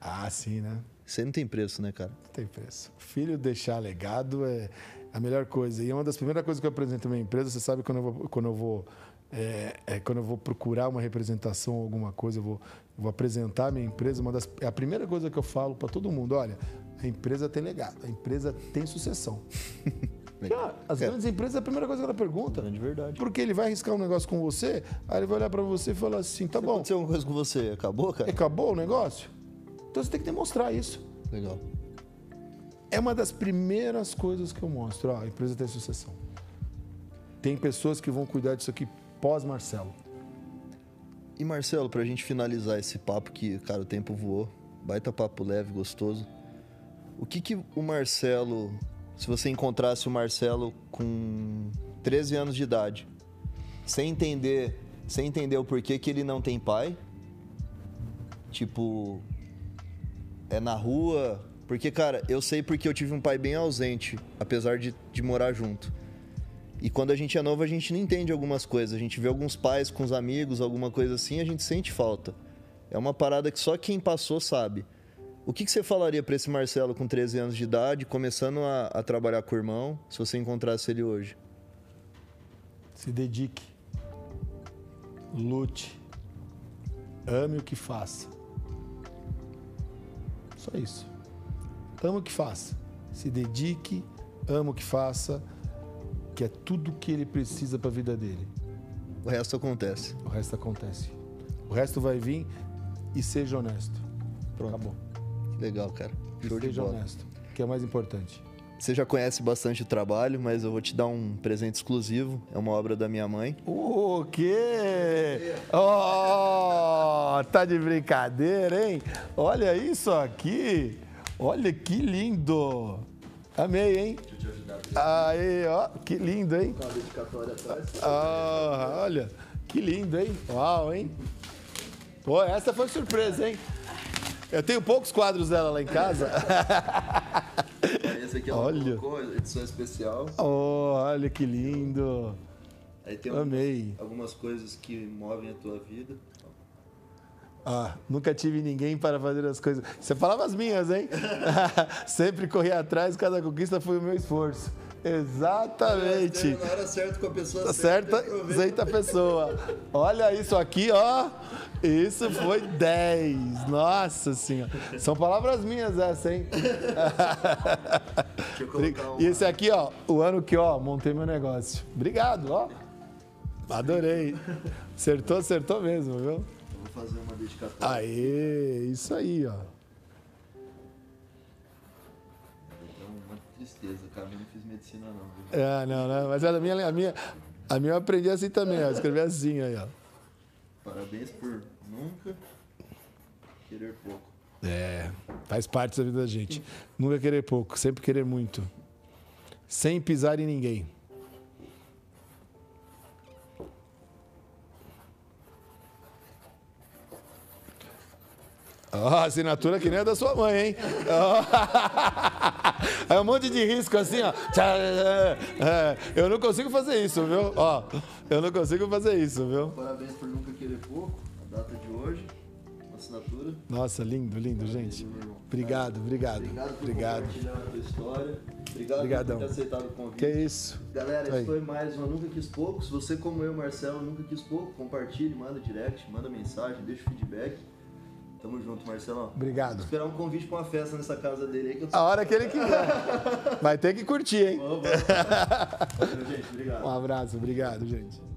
Ah, sim, né? Você não tem preço, né, cara? Não tem preço. Filho deixar legado é a melhor coisa. E uma das primeiras coisas que eu apresento na minha empresa, você sabe quando eu vou, quando eu vou, é, é, quando eu vou procurar uma representação ou alguma coisa, eu vou, vou apresentar a minha empresa, uma das, é a primeira coisa que eu falo para todo mundo, olha, a empresa tem legado, a empresa tem sucessão. Ah, as é. grandes empresas, é a primeira coisa que ela pergunta. É de verdade. Porque ele vai arriscar um negócio com você, aí ele vai olhar para você e falar assim: tá Se bom. aconteceu alguma coisa com você, acabou, cara? Acabou o negócio? Então você tem que demonstrar isso. Legal. É uma das primeiras coisas que eu mostro. Ó, a empresa tem sucessão. Tem pessoas que vão cuidar disso aqui pós-Marcelo. E Marcelo, pra gente finalizar esse papo que, cara, o tempo voou, baita papo leve, gostoso. O que que o Marcelo, se você encontrasse o Marcelo com 13 anos de idade, sem entender, sem entender o porquê que ele não tem pai, tipo, é na rua, porque, cara, eu sei porque eu tive um pai bem ausente, apesar de, de morar junto. E quando a gente é novo, a gente não entende algumas coisas. A gente vê alguns pais com os amigos, alguma coisa assim, a gente sente falta. É uma parada que só quem passou sabe. O que, que você falaria para esse Marcelo com 13 anos de idade, começando a, a trabalhar com o irmão, se você encontrasse ele hoje? Se dedique. Lute. Ame o que faça. Só isso. Ame o que faça. Se dedique, ame o que faça que é tudo que ele precisa para a vida dele. O resto acontece. O resto acontece. O resto vai vir e seja honesto. Pronto. Acabou. Legal, cara. Show seja honesto, que é mais importante. Você já conhece bastante o trabalho, mas eu vou te dar um presente exclusivo. É uma obra da minha mãe. O quê? Oh, tá de brincadeira, hein? Olha isso aqui. Olha que lindo. Amei, hein? Aí, ó, que lindo, hein? Ah, olha, que lindo, hein? Uau, hein? Pô, essa foi surpresa, hein? Eu tenho poucos quadros dela lá em casa. Esse aqui é olha. colocou, edição especial. Oh, olha que lindo. Aí tem Amei. algumas coisas que movem a tua vida. Ah, nunca tive ninguém para fazer as coisas. Você falava as minhas, hein? Sempre corri atrás, cada conquista foi o meu esforço. Exatamente. Na hora certa com a pessoa certa. Certa, a pessoa. Olha isso aqui, ó. Isso foi 10. Nossa senhora. São palavras minhas essa, hein? E esse aqui, ó, o ano que, ó, montei meu negócio. Obrigado, ó. Adorei. Acertou, acertou mesmo, viu? fazer uma dedicatória. Aê, isso aí, ó. É uma tristeza, cara. Não medicina, não. Viu? É, não, não. Mas a minha, a minha, a minha eu aprendi assim também, ó. Escrevi assim aí, ó. Parabéns por nunca querer pouco. É, faz parte da vida da gente. Nunca querer pouco, sempre querer muito. Sem pisar em ninguém. Oh, assinatura que nem a da sua mãe, hein? Oh. É um monte de risco assim, ó. É, eu não consigo fazer isso, viu? Ó, eu não consigo fazer isso, viu? Parabéns por nunca querer pouco. A data de hoje, assinatura. Nossa, lindo, lindo, gente. Obrigado, obrigado. Obrigado por obrigado. compartilhar a tua história. Obrigado Obrigadão. por ter aceitado o convite. Que isso. Galera, Aí. foi mais uma Nunca Quis Pouco. Se você, como eu, Marcelo, nunca quis pouco, compartilhe, manda direct, manda mensagem, deixa o feedback. Tamo junto, Marcelão. Obrigado. Esperar um convite pra uma festa nessa casa dele aí que eu. A hora que ele quiser. Vai ter que curtir, hein? Vamos, vamos. Valeu, gente. Obrigado. Um abraço, obrigado, gente.